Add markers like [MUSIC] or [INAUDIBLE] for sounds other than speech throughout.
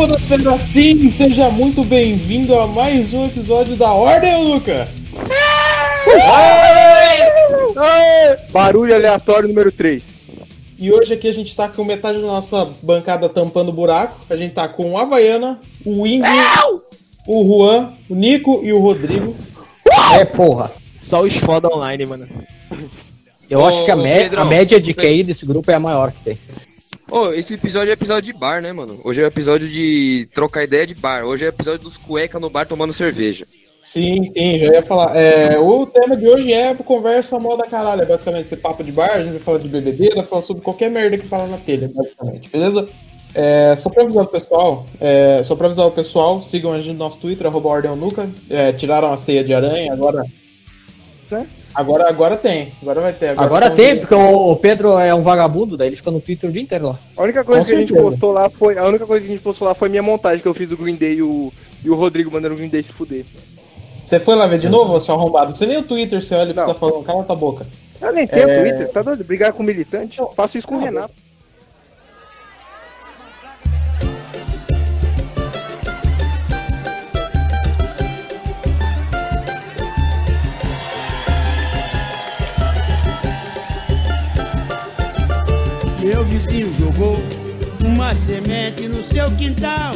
Podosfera Sim! Seja muito bem-vindo a mais um episódio da Ordem, Luca! Barulho aleatório número 3. E hoje aqui a gente tá com metade da nossa bancada tampando buraco. A gente tá com o Havaiana, o Ingo, o Juan, o Nico e o Rodrigo. É, porra. Só os foda online, mano. Eu Ô, acho que a, Pedrão, a média de QI desse grupo é a maior que tem. Ô, esse episódio é episódio de bar, né, mano? Hoje é episódio de trocar ideia de bar. Hoje é episódio dos cueca no bar tomando cerveja. Sim, sim, já ia falar. É, o tema de hoje é conversa moda caralho. É basicamente esse papo de bar, a gente vai falar de bebedeira, falar sobre qualquer merda que fala na telha, basicamente, beleza? É, só pra avisar o pessoal, é, só pra avisar o pessoal, sigam a gente no nosso Twitter, arroba Ordem Nuca, é, tiraram a ceia de aranha, agora. Agora, agora tem, agora vai ter. Agora tão- tem, porque o o Pedro é um vagabundo, daí ele fica no Twitter o dia inteiro lá. A única coisa Com que a gente certeza. postou lá foi. A única coisa que a gente postou lá foi minha montagem que eu fiz do Green Day e o, e o Rodrigo mandando o Green Day se fuder. Você foi lá ver de novo, seu arrombado? Você nem o Twitter, você olha e você Não. tá falando, cala tua boca. Eu nem tenho É. Twitter, tá doido? Brigar com militante? Faço isso com o Renato. Meu vizinho jogou uma semente no seu quintal.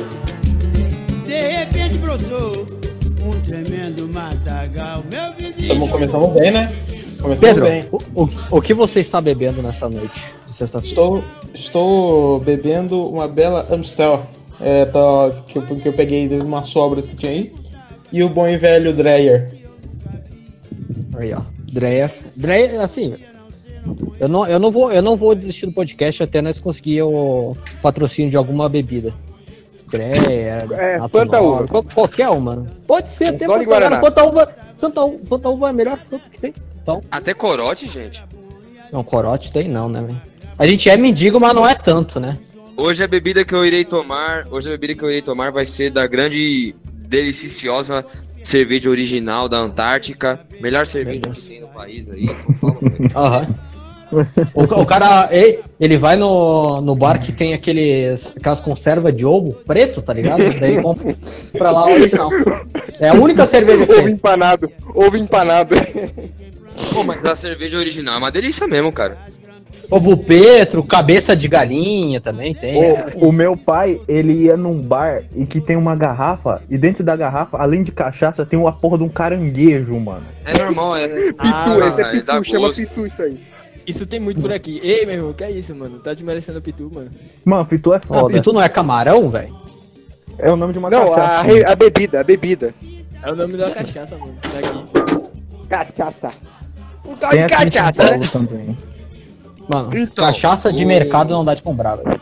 De repente brotou um tremendo matagal. Meu vizinho. Começamos bem, né? Começamos Pedro, bem. o, o, o que você está bebendo nessa noite de sexta-feira? Estou, estou bebendo uma bela Amstel. É, tô- que, eu, que eu peguei de uma sobra que tinha aí. E o bom e velho Dreyer. Aí, ó. Dreyer. Dreyer, assim. Eu não, eu, não vou, eu não vou desistir do podcast até nós conseguir o patrocínio de alguma bebida. Dreyer. É, Fanta Uva. qual- Qualquer uma. Pode ser até Fanta Guaraná. Uva. Fanta Uva. Santa Uva, Fanta Uva é a melhor fruta que tem. Então, Até corote, gente. não, corote tem não, né, velho? A gente é mendigo, mas não é tanto, né? Hoje a bebida que eu irei tomar, hoje a bebida que eu irei tomar vai ser da grande deliciosa cerveja original da Antártica. Melhor cerveja que tem no país aí. Né? [LAUGHS] Aham. O, o cara, ele, ele vai no, no bar que tem aqueles, aquelas conservas de ovo preto, tá ligado? Daí compra lá o original. É a única cerveja que Ovo tem. empanado. Ovo empanado. Pô, mas a cerveja original é uma delícia mesmo, cara. Ovo Petro, cabeça de galinha também tem. O, o meu pai, ele ia num bar e que tem uma garrafa, e dentro da garrafa, além de cachaça, tem uma porra de um caranguejo, mano. É normal, é. Pitu, Ah, esse é é, pitu, chama gosto. pitu isso aí. Isso tem muito por aqui. Ei, meu irmão, que é isso, mano? Tá desmerecendo o Pitu, mano. Mano, pitu é foda. tu não é camarão, velho? É o nome de uma Não, a, cachaça. re- a bebida, a bebida. É o nome da cachaça, mano. Tá aqui. Cachaça. Um tal de cachaça, né? Também. Mano, Então, cachaça de o- mercado não dá de comprar, velho.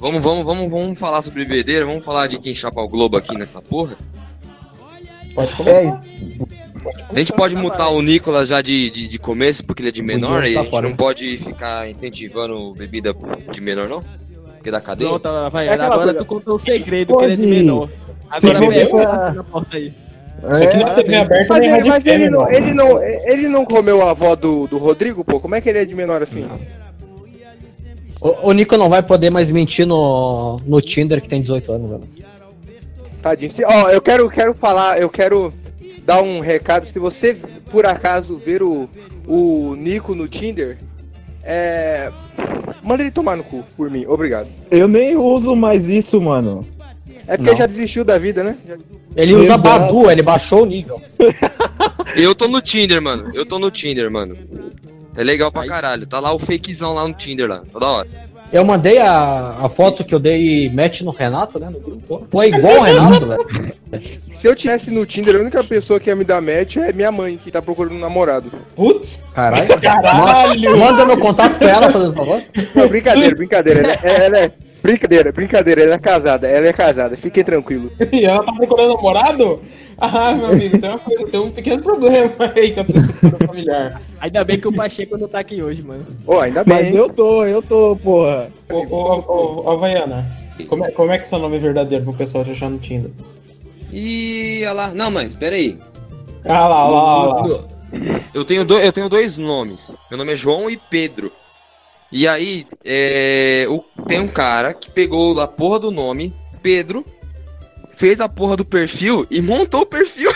Vamos, vamos, vamos, vamos falar sobre bebedeira, vamos falar de quem chapa o Globo aqui nessa porra. Pode É começar. A gente pode mutar o Nicolas já de, de, de começo, porque ele é de menor, e tá a gente fora. não pode ficar incentivando bebida de menor, não? Porque da cadeia. Pronto, vai. É Agora coisa. tu contou um segredo que ele é de Pode. menor. Agora tá a- na porta aí. Isso aqui não é TV aberta Mas, nem ele, Rádio mas ele, não, ele, não, ele não comeu a avó do, do Rodrigo, pô? Como é que ele é de menor assim? O, o Nico não vai poder mais mentir no, no Tinder que tem 18 anos, velho. Tadinho. Ó, eu quero, quero falar, eu quero dar um recado. Se você, por acaso, ver o, o Nico no Tinder, é. Manda ele tomar no cu, por mim. Obrigado. Eu nem uso mais isso, mano. É porque Não. já desistiu da vida, né? Ele usa Exato. Badu, ele baixou o nível. [LAUGHS] Eu tô no Tinder, mano. Eu tô no Tinder, mano. É legal pra caralho. Tá lá o fakezão lá no Tinder lá. Toda hora. Eu mandei a, a foto que eu dei match no Renato, né? No grupo. Pô, é igual o Renato, velho. [LAUGHS] Se eu tivesse no Tinder, a única pessoa que ia me dar match é minha mãe, que tá procurando um namorado. Putz, Caralho. Caralho! Ma- Manda meu contato pra ela, por favor. Não, brincadeira, brincadeira. Ela, é- ela é. Brincadeira, brincadeira, ela é casada, ela é casada, fiquem tranquilos. [LAUGHS] e ela tá procurando namorado? Ah, meu amigo, tem, uma coisa, tem um pequeno problema aí com a sua estrutura familiar. Ainda bem que o Pacheco não tá aqui hoje, mano. Ô, ainda bem. Mas eu tô, eu tô, porra. Ô, ô, ô, ô, Havaiana, como é, como é que é seu nome verdadeiro pro pessoal te achar no Tinder? Ih, olha lá. Não, mas peraí. Ah lá, lá, lá, lá. Eu tenho, do, eu tenho dois nomes. Meu nome é João e Pedro. E aí, é, o- tem um cara que pegou a porra do nome Pedro fez a porra do perfil e montou o perfil.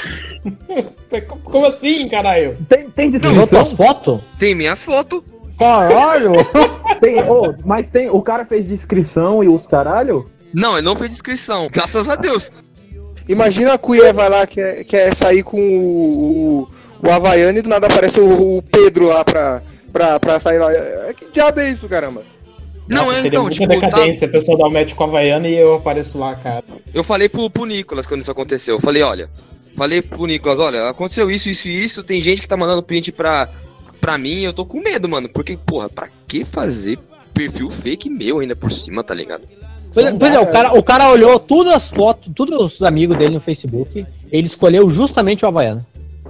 [LAUGHS] Como assim, caralho? Tem, tem descrição? fotos? Tem minhas fotos. Caralho! [LAUGHS] Tem, ô, mas tem. O cara fez descrição e os caralho? Não, ele não fez descrição. Graças a Deus. Imagina a Cuié vai lá, quer, quer sair com o, o, o Havaiano e do nada aparece o, o Pedro lá pra, pra, pra sair lá. É, Que diabo é isso, caramba? Não, Nossa, é, seria então, muita tipo, tá- decadência. A pessoa dá um match com a Havaiana e eu apareço lá, cara. eu falei pro, pro Nicolas quando isso aconteceu. Eu falei, olha, falei pro Nicolas, olha, aconteceu isso, isso e isso. Tem gente que tá mandando print pra, pra mim. Eu tô com medo, mano. Porque, porra, pra que fazer perfil fake meu ainda por cima, tá ligado? Pois é, pois é, o cara, o cara olhou todas as fotos, todos os amigos dele no Facebook, ele escolheu justamente o Havaiano.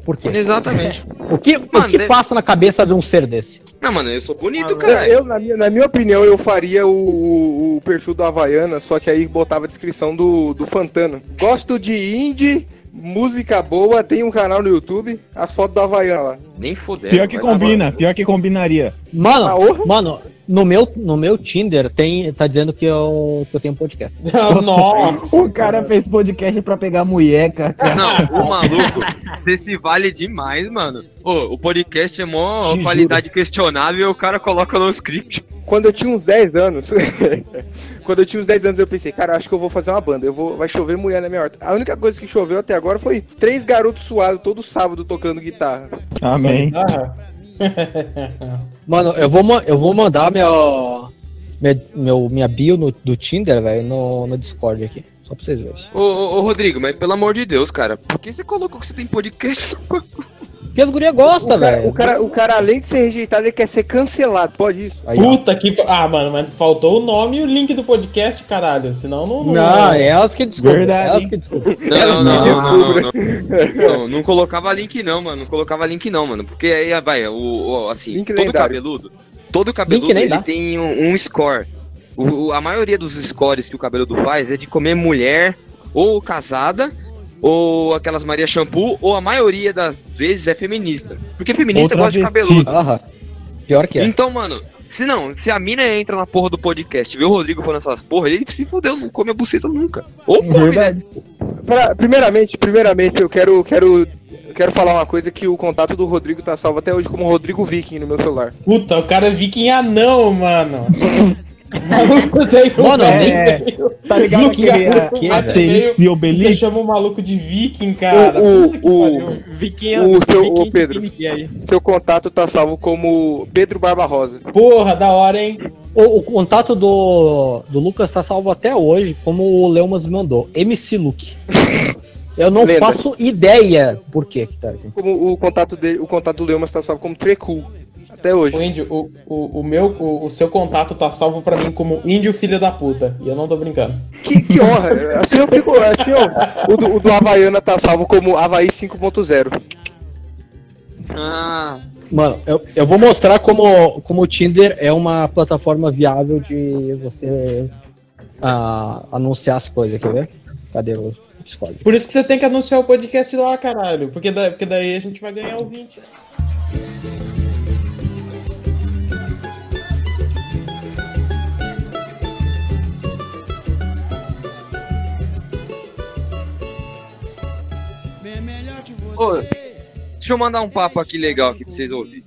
Por quê? Exatamente. O que, o Mano, que deve- passa na cabeça de um ser desse? Não, mano, eu sou bonito, Eu, cara. eu, na, minha, na minha opinião, eu faria o, o, o perfil do Havaiana, só que aí botava a descrição do, do Fantano. Gosto de indie, música boa, tem um canal no YouTube, as fotos do Havaiana lá. Nem foder. Pior que combina, pior que combinaria. Mano, Ah, mano, no meu, no meu Tinder tem, tá dizendo que eu, que eu tenho um podcast. [LAUGHS] Nossa. O cara fez podcast pra pegar mulher, cara. Não, o maluco, você se vale demais, mano. Ô, o podcast é mó Te qualidade questionável e o cara coloca no script. Quando eu tinha uns 10 anos, [LAUGHS] quando eu tinha uns 10 anos, eu pensei, cara, acho que eu vou fazer uma banda, eu vou, vai chover mulher na minha horta. A única coisa que choveu até agora foi três garotos suados todo sábado tocando guitarra. Amém. Ah, [LAUGHS] Mano, eu vou, eu vou mandar minha, minha, meu, minha bio no, do Tinder, velho, no, no Discord aqui. Só pra vocês verem. Ô, ô, ô, Rodrigo, mas pelo amor de Deus, cara, por que você colocou que você tem podcast? Porque as gurias gostam, velho. o, cara, o cara, além de ser rejeitado, ele quer ser cancelado, pode isso? Aí, ó. Puta que. Ah, mano, mas faltou o nome e o link do podcast, caralho. Senão não. Não, é elas que descobrem. Verdade, Elas que descobrem. Não, não, não, não, não, não. Não, não colocava link não, mano. Não colocava link não, mano. Porque aí, vai, o, o- assim, Link todo cabeludo, todo cabeludo ele dá. tem um, um score. O- a maioria dos scores que o cabeludo faz é de comer mulher ou casada ou aquelas Maria Shampoo, ou a maioria das vezes é feminista. Porque feminista Ou gosta de cabeludo. Aham. Pior que é. Então, mano, se não, se a mina entra na porra do podcast e vê o Rodrigo falando essas porra, ele se fudeu, não come a buceta nunca. Ou come, né? Verdade. Pra- primeiramente, primeiramente, eu quero, quero, eu quero falar uma coisa que o contato do Rodrigo tá salvo até hoje como Rodrigo Viking no meu celular. Puta, o cara é viking anão, mano. [LAUGHS] O maluco tem um Mano, é, Tá ligado No aquele a- Asterix e Você Obelix? chama o maluco de viking, cara. O- o- pariu. Viking, O seu- Viking o Pedro. é. Seu contato tá salvo como Pedro Barbarosa. Porra, da hora, hein? O, o contato do, do Lucas tá salvo até hoje, como o Leumas me mandou. MC Luke. Eu não Lenda. faço ideia por que que tá assim. Como o contato dele, o contato do Leumas tá salvo como Trecu. Até hoje. O índio, o, o, o meu, o, o seu contato tá salvo pra mim como índio filho da puta. E eu não tô brincando. Que, que honra. [LAUGHS] Assim eu fico. Assim, ó, o, do, o do Havaiana tá salvo como Havaí 5.0. Ah, Mano, eu, eu vou mostrar como, como o Tinder é uma plataforma viável de você ah, anunciar as coisas, quer ver? Cadê o Discord? Por isso que você tem que anunciar o podcast lá, caralho. Porque, da, porque daí a gente vai ganhar o 20. Ô, deixa eu mandar um papo aqui legal aqui pra vocês ouvirem.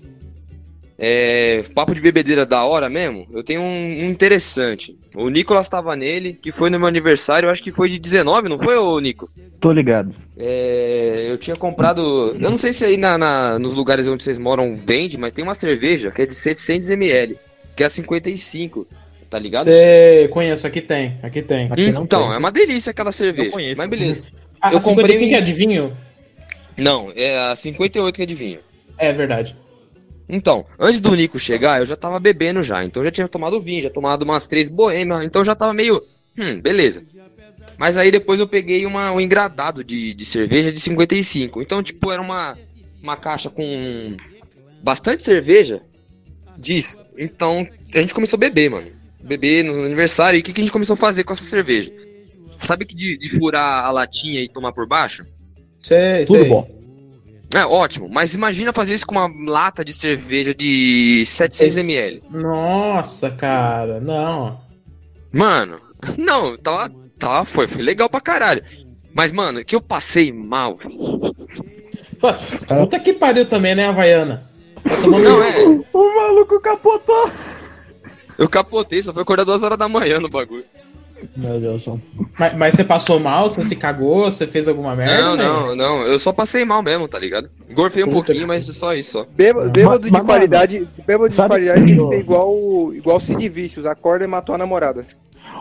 É, papo de bebedeira da hora mesmo. Eu tenho um, um interessante. O Nicolas tava nele, que foi no meu aniversário, eu acho que foi de 19, não foi, ô Nico? Tô ligado. É, eu tinha comprado. Eu não sei se aí na, na- nos lugares onde vocês moram vende, mas tem uma cerveja que é de 700ml, que é a 55, tá ligado? Você conhece, aqui tem. Aqui tem. Aqui não Então, tem. é uma delícia aquela cerveja. Eu conheço. Mas beleza. Ah, eu a comprei 55 um- é de vinho? Não, é a 58 que é de vinho. É verdade. Então, antes do Nico chegar, eu já tava bebendo já. Então eu já tinha tomado vinho, já tomado umas três boêmias. Então eu já tava meio. Hum, beleza. Mas aí depois eu peguei uma, um engradado de, de cerveja de 55. Então, tipo, era uma, uma caixa com bastante cerveja disso. Então a gente começou a beber, mano. Beber no aniversário. E o que, que a gente começou a fazer com essa cerveja? Sabe que de, de furar a latinha e tomar por baixo? Sei, Tudo sei. bom. É ótimo, mas imagina fazer isso com uma lata de cerveja de 700ml. Nossa, cara, não. Mano, [LAUGHS] não, tava Tá, foi, foi legal pra caralho. Mas, mano, que eu passei mal. Pô, Puta que pariu também, né, Havaiana? Tá tomando- Não, é. O maluco capotou. Eu capotei, só foi acordar duas horas da manhã no bagulho. Meu Deus, mas, mas você passou mal, você se cagou, você fez alguma merda? Não, né? não, não. Eu só passei mal mesmo, tá ligado? Gorfei um Puta pouquinho, mas só isso, só. Bêbado, de mas, qualidade, bêbado de sabe- qualidade tem que ser igual, igual Cid Vícios, acorda e matou a namorada.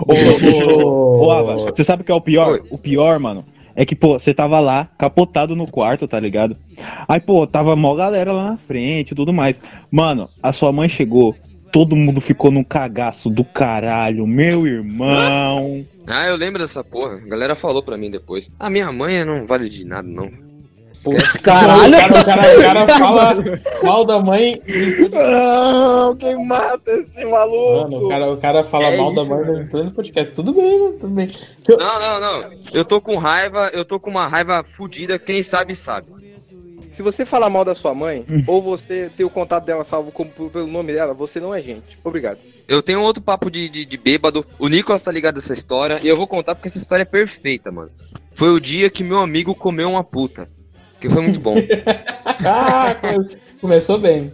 Ô, ô, [LAUGHS] Ô, ô, Ava, você sabe o que é o pior? Oi. O pior, mano, é que, pô, você tava lá, capotado no quarto, tá ligado? Aí, pô, tava mó galera lá na frente e tudo mais. Mano, a sua mãe chegou, todo mundo ficou num cagaço do caralho, meu irmão. Ah, eu lembro dessa porra. A galera falou pra mim depois. A minha mãe não vale de nada, não. Putz, Caralho! O cara, o cara- o cara [LAUGHS] fala mal da mãe. Não, quem mata esse maluco? Mano, o cara, o cara fala É mal da isso, mãe mano. no pleno podcast. Tudo bem, né? Tudo bem. Não, não, não. Eu tô com raiva, eu tô com uma raiva fodida, quem sabe sabe. Se você falar mal da sua mãe, ou você ter o contato dela salvo como, pelo nome dela, você não é gente. Obrigado. Eu tenho outro papo de, de, de bêbado. O Nicolas tá ligado nessa história. E eu vou contar porque essa história é perfeita, mano. Foi o dia que meu amigo comeu uma puta. Que foi muito bom. [LAUGHS] Ah, come- começou bem.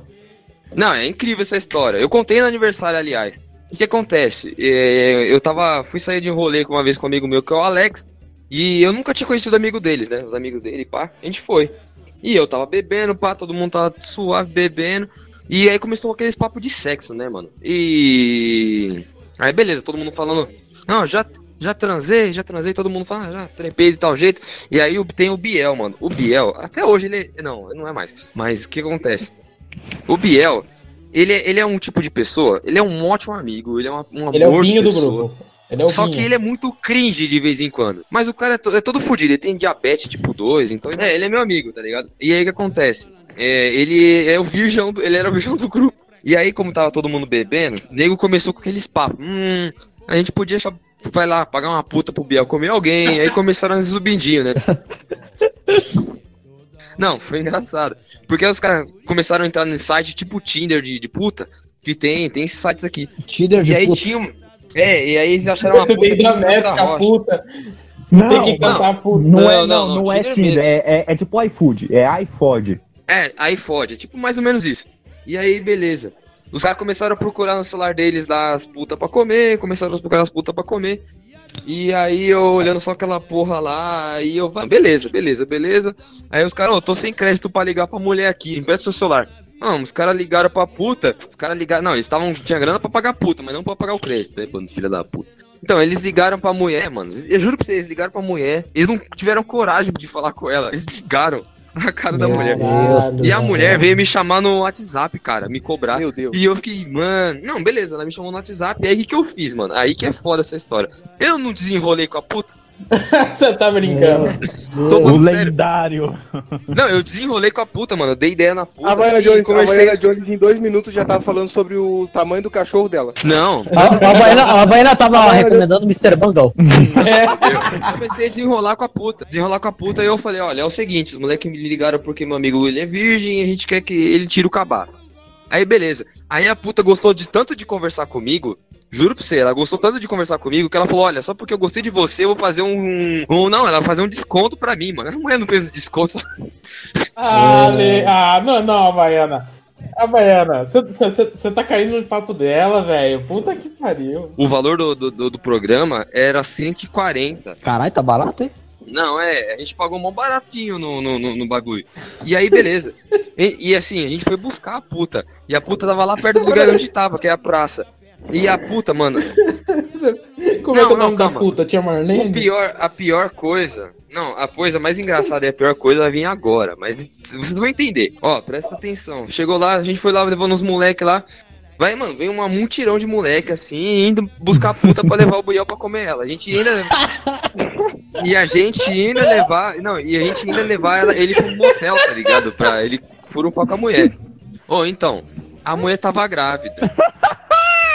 Não, é incrível essa história. Eu contei no aniversário, aliás. O que acontece? É, eu tava. Fui sair de um rolê com uma vez com um amigo meu, que é o Alex. E eu nunca tinha conhecido amigo deles, né? Os amigos dele, pá. A gente foi. E eu tava bebendo, pá, todo mundo tava suave bebendo. E aí começou aqueles papos de sexo, né, mano? E. Aí beleza, todo mundo falando. Não, já, já transei, já transei, todo mundo fala, ah, já trepei de tal jeito. E aí tem o Biel, mano. O Biel, até hoje ele. Não, não é mais. Mas o que acontece? O Biel, ele, é- ele é um tipo de pessoa, ele é um ótimo amigo, ele é uma, um amor Ele é o vinho do grupo. Ele é o Só que ele é muito cringe de vez em quando. Mas o cara é, to- é todo fodido, ele tem diabetes tipo 2, então é, ele é meu amigo, tá ligado? E aí o que acontece? É, ele é o virgão, do- ele era o virgão do grupo. E aí, como tava todo mundo bebendo, o nego começou com aqueles papos. Hum, a gente podia cha- vai lá, pagar uma puta pro Biel comer alguém. aí começaram os zubindinhos, né? [LAUGHS] Não, foi engraçado. Porque os caras começaram a entrar nesse site tipo Tinder de, de puta. Que tem, tem esses sites aqui. Tinder de E aí puta. tinha um. É, e aí eles acharam uma Você puta tem que dar médica, puta. Não, tem que não, cantar puta. não, é, Não, não, não, não, não, é Tinder mesmo. é, é, é tipo iFood, é iFood. É, fode, é tipo mais ou menos isso. E aí, beleza. Os caras começaram a procurar no celular deles lá as putas pra comer, começaram a procurar as putas pra comer. E aí eu olhando só aquela porra lá, aí eu, ah, beleza, beleza, beleza. Aí os caras, ô, tô sem crédito pra ligar pra mulher aqui, empresta seu celular. Não, os caras ligaram pra puta, os caras ligaram, não, eles estavam, tinha grana pra pagar puta, mas não pra pagar o crédito, né, bando filha da puta. Então, eles ligaram pra mulher, mano, eu juro pra vocês, eles ligaram pra mulher, eles não tiveram coragem de falar com ela, eles ligaram na cara da mulher. Caralho, E a mano. mulher veio me chamar no WhatsApp, cara, me cobrar. Meu Deus. E eu fiquei, mano, não, beleza, ela me chamou no WhatsApp. E aí que eu fiz, mano? Aí que é foda essa história. Eu não desenrolei com a puta. [LAUGHS] Você tá brincando. Tô O lendário. Não, eu desenrolei com a puta, mano. Eu dei ideia na puta. A Havaiana assim, Jones, a conversei. Havaiana Jones em dois minutos já tava falando sobre o tamanho do cachorro dela. Não, A, a, a Havaiana tava Havaiana- recomendando o Mr. Bungle. [LAUGHS] eu comecei a desenrolar com a puta. Desenrolar com a puta e eu falei, olha, é o seguinte, os moleques me ligaram porque meu amigo ele é virgem e a gente quer que ele tire o cabaço. Aí beleza. Aí a puta gostou de tanto de conversar comigo. Juro pra você, ela gostou tanto de conversar comigo que ela falou: Olha, só porque eu gostei de você, eu vou fazer um. um não, ela vai fazer um desconto pra mim, mano. [LAUGHS] A mulher não fez desconto. Ah, Le... ah, não, não, Havaiana. Havaiana, você tá caindo no papo dela, velho. Puta que pariu. O valor do, do, do- do programa era 140. Caralho, tá barato, hein? Não, é, a gente pagou mó baratinho no, no, no, no bagulho. E aí, beleza. E, e assim, a gente foi buscar a puta. E a puta tava lá perto do lugar onde tava, que é a praça. E a puta, mano, [LAUGHS] Como é Não, que é o não, nome da puta? Tia o Marlene? pior, a pior coisa. Não, a coisa mais engraçada e a pior coisa vai vir agora. Mas vocês vão entender. Ó, presta atenção. Chegou lá, a gente foi lá levando os moleque lá. Vai, mano, veio uma mutirão de moleque assim, indo buscar a puta pra levar o buiel pra comer ela. A gente ainda. E a gente ainda levar. Não, e a gente ainda levar ela, ele pro motel, tá ligado? Pra ele fura um pau com a mulher. Ô, então, a mulher tava grávida.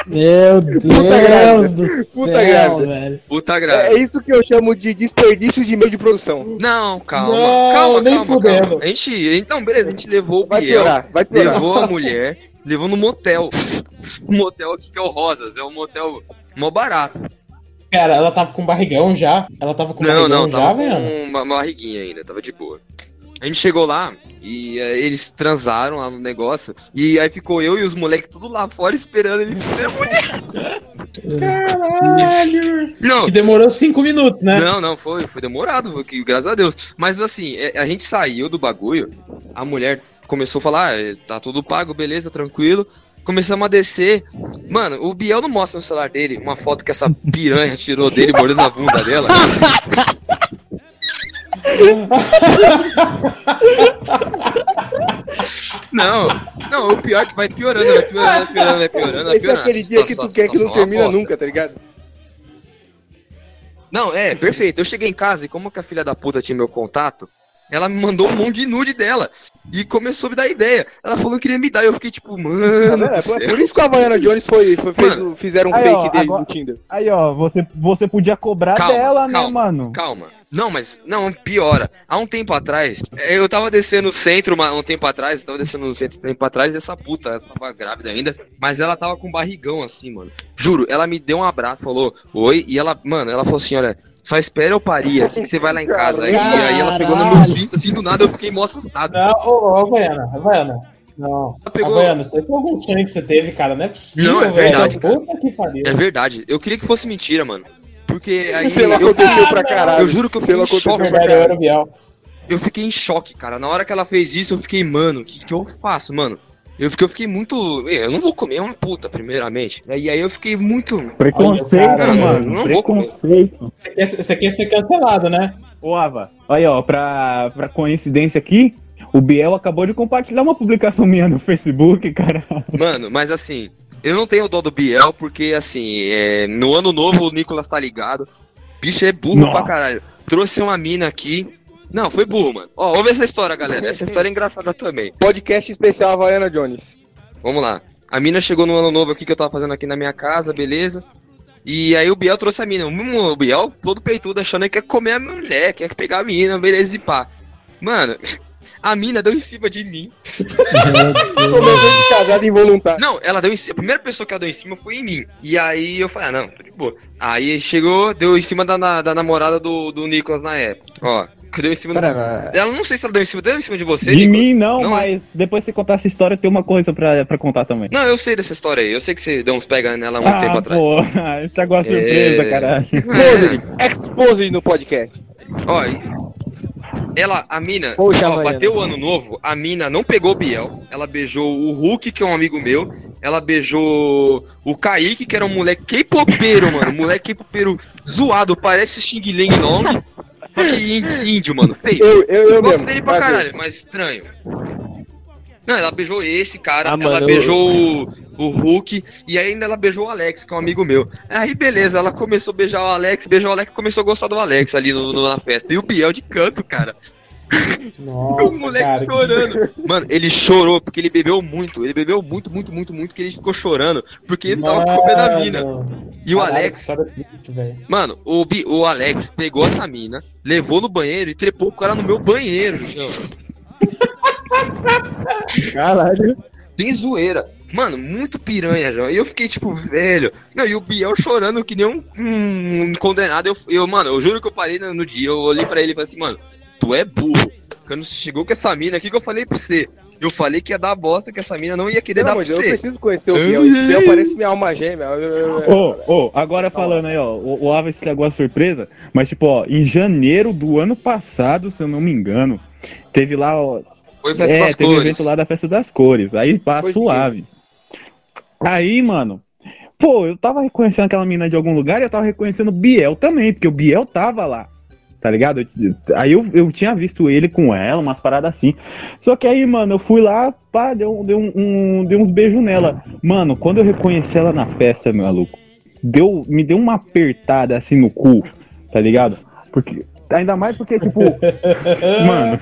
Meu Deus grávida. do Puta céu, grávida. velho. Puta É grávida. isso que eu chamo de desperdício de meio de produção. Não, calma, Não, calma, nem calma, fudendo. calma. A gente. Então, beleza, a gente levou o Vai Biel. piorar, vai piorar. levou a mulher, levou no motel. [LAUGHS] O motel aqui que é o Rosas, é um motel mó barato. Cara, ela tava com barrigão já. Ela tava com Não, barrigão não, já, tava velho. com uma, uma barriguinha ainda, tava de boa. A gente chegou lá e eh, eles transaram lá no negócio. E aí ficou eu e os moleques tudo lá fora esperando eles [LAUGHS] Caralho! Não, Que demorou cinco minutos, né? Não, não, foi, foi demorado, foi que, graças a Deus. Mas assim, é, a gente saiu do bagulho, a mulher começou a falar, "Ah, tá tudo pago, beleza, tranquilo. Começamos a descer. Mano, o Biel não mostra no celular dele uma foto que essa piranha tirou dele mordendo a bunda dela. [LAUGHS] Não, não, o pior é que vai piorando, vai piorando, vai piorando, vai piorando, vai Esse é piorando. aquele dia que tu quer que não termina nunca. tá ligado? Não, é, perfeito. Eu cheguei em casa e como que a filha da puta tinha meu contato, ela me mandou um monte de nude dela. E começou a me dar ideia. Ela falou que queria me dar. Eu fiquei tipo, mano. do É por, isso que a Havaiana Jones foi, foi- fez o- fizeram um Aí, fake ó, dele agora- no Tinder. Aí, ó, você, você podia cobrar Calma, dela, né, calma, mano? Calma. Não, mas. Não, piora. Há um tempo atrás, eu tava descendo no centro uma- um tempo atrás, eu tava descendo no centro um tempo atrás, e essa puta, ela tava grávida ainda, mas ela tava com barrigão assim, mano. Juro, ela me deu um abraço, falou, oi, e ela, mano, ela falou assim: olha, só espera eu parir que você vai lá em casa. E aí ela pegou no meu pinto, assim, do nada eu fiquei mó assustado. Não, ô, ô, Havaiana, Havaiana. Não. Ela pegou. Havaiana, isso aí foi algum sonho que você teve, cara. Não é possível, Não, é velho. verdade, cara. Puta que pariu. É verdade, eu queria que fosse mentira, mano. Porque [LAUGHS] aí Pelo eu, aconteceu pra caralho. eu juro que eu fiquei Pelo em choque. aconteceu pra Verdade, eu era caralho. o Biel. Eu fiquei em choque, cara. Na hora que ela fez isso, eu fiquei, mano, o que, que eu faço, mano? Eu, porque eu fiquei muito. Eu não vou comer uma puta, primeiramente. E aí eu fiquei muito. Preconceito, Olha, cara, mano. não vou comer. Preconceito. Você quer, você quer ser cancelado, né? Ô, Ava, aí, ó, pra, pra coincidência aqui, o Biel acabou de compartilhar uma publicação minha no Facebook, cara. Mano, mas assim, eu não tenho dó do Biel, porque assim, é, no ano novo o Nicolas tá ligado. Bicho é burro Nossa. pra caralho. Trouxe uma mina aqui. Não, foi burro, mano. Ó, ouve essa história, galera. Essa [LAUGHS] história é engraçada também. Podcast especial Havaiana Jones. Vamos lá. A mina chegou no ano novo aqui que eu tava fazendo aqui na minha casa, beleza? E aí o Biel trouxe a mina. Hum, O Biel todo peitudo achando que quer comer a mulher, quer pegar a mina, beleza e pá. Mano, a mina deu em cima de mim. De casado involuntário. Não, ela deu em cima. A primeira pessoa que ela deu em cima foi em mim. E aí eu falei, ah, não, tô de boa. Aí chegou, deu em cima da, na- da namorada do, do Nicolas na época. Ó, que deu em cima do. Pera, Ela não sei se ela deu em cima, deu em cima de você, De Nicolas? mim não, Não, mas depois você contar essa história, tem uma coisa pra, pra contar também. Não, eu sei dessa história aí. Eu sei que você deu uns pega nela há um tempo ah, atrás. pô, [LAUGHS] estragou a surpresa, É. caralho. Exposed. Exposed no podcast. Ó, ela, a mina, Poxa, Havaiana. bateu o ano novo, a mina não pegou o Biel, ela beijou o Hulk, que é um amigo meu, ela beijou o Kaique, que era um moleque K-popeiro, mano, moleque K-popeiro zoado, parece Xing Ling Long, só que índio, índio, mano, feio. Eu, eu, eu Gosto mesmo. dele pra caralho, mas estranho. Não, ela beijou esse cara, Ah, ela mano, eu- beijou o, o Hulk e ainda ela beijou o Alex, que é um amigo meu. Aí beleza, ela começou a beijar o Alex, beijou o Alex e começou a gostar do Alex ali no, no- na festa. E o Biel de canto, cara. [LAUGHS] o Nossa, moleque cara. chorando. Mano, ele chorou porque ele bebeu muito. Ele bebeu muito, muito, muito, muito, que ele ficou chorando. Porque ele tava comendo a mina. E o Caralho, Alex, mano, o, Bi- o Alex pegou essa mina, levou no banheiro e trepou o cara no meu banheiro. Caralho. Tem zoeira. Mano, muito piranha, João. E eu fiquei tipo, velho. Não, e o Biel chorando que nem um, um condenado. Eu, eu, mano, eu juro que eu parei no, no dia. Eu olhei pra ele e falei assim, mano, tu é burro. Quando chegou com essa mina aqui que eu falei pra você. Eu falei que ia dar bosta, que essa mina não ia querer Pelo dar amor pra eu você. preciso conhecer o Biel. Esse Biel parece minha alma gêmea. Eu- eu- eu- Ô, ô, agora falando aí, ó, o, o Ava estragou a surpresa, mas tipo, ó, em janeiro do ano passado, se eu não me engano, teve lá, ó, Foi festa é, das teve um cores. evento lá da Festa das Cores, aí pá, Foi suave. Aí, mano, pô, eu tava reconhecendo aquela mina de algum lugar e eu tava reconhecendo o Biel também, porque o Biel tava lá, tá ligado? Eu- Aí eu, eu tinha visto ele com ela, umas paradas assim. Só que aí, mano, eu fui lá, pá, deu, deu, um, um- deu uns beijos nela. Mano, quando eu reconheci ela na festa, meu maluco, deu, me deu uma apertada assim no cu, tá ligado? Porque. Ainda mais porque, tipo, [LAUGHS] mano,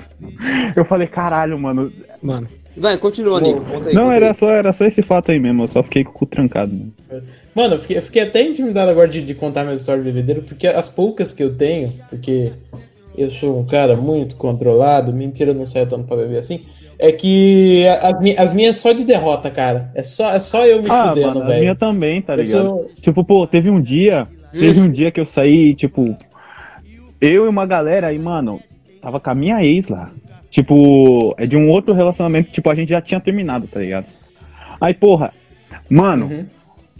eu falei, caralho, mano. Mano, Vai, continua, Nico. Conta aí, Não, conta era aí. só, era só esse fato aí mesmo, eu só fiquei com o cu trancado. Mano. Mano, eu fiquei, eu fiquei até intimidado agora de, de contar minhas histórias de bebedeiro, porque as poucas que eu tenho, porque eu sou um cara muito controlado, mentira, eu não saio tanto pra beber assim, é que as, as minhas só de derrota, cara. É só, é só eu me Ah, fudendo, a velho. minha também, tá ligado? sou- Tipo, pô, teve um dia Teve um dia que eu saí, tipo, eu e uma galera aí, mano, tava com a minha ex lá. Tipo, é de um outro relacionamento, tipo, a gente já tinha terminado, tá ligado? Aí, porra, mano, Uhum.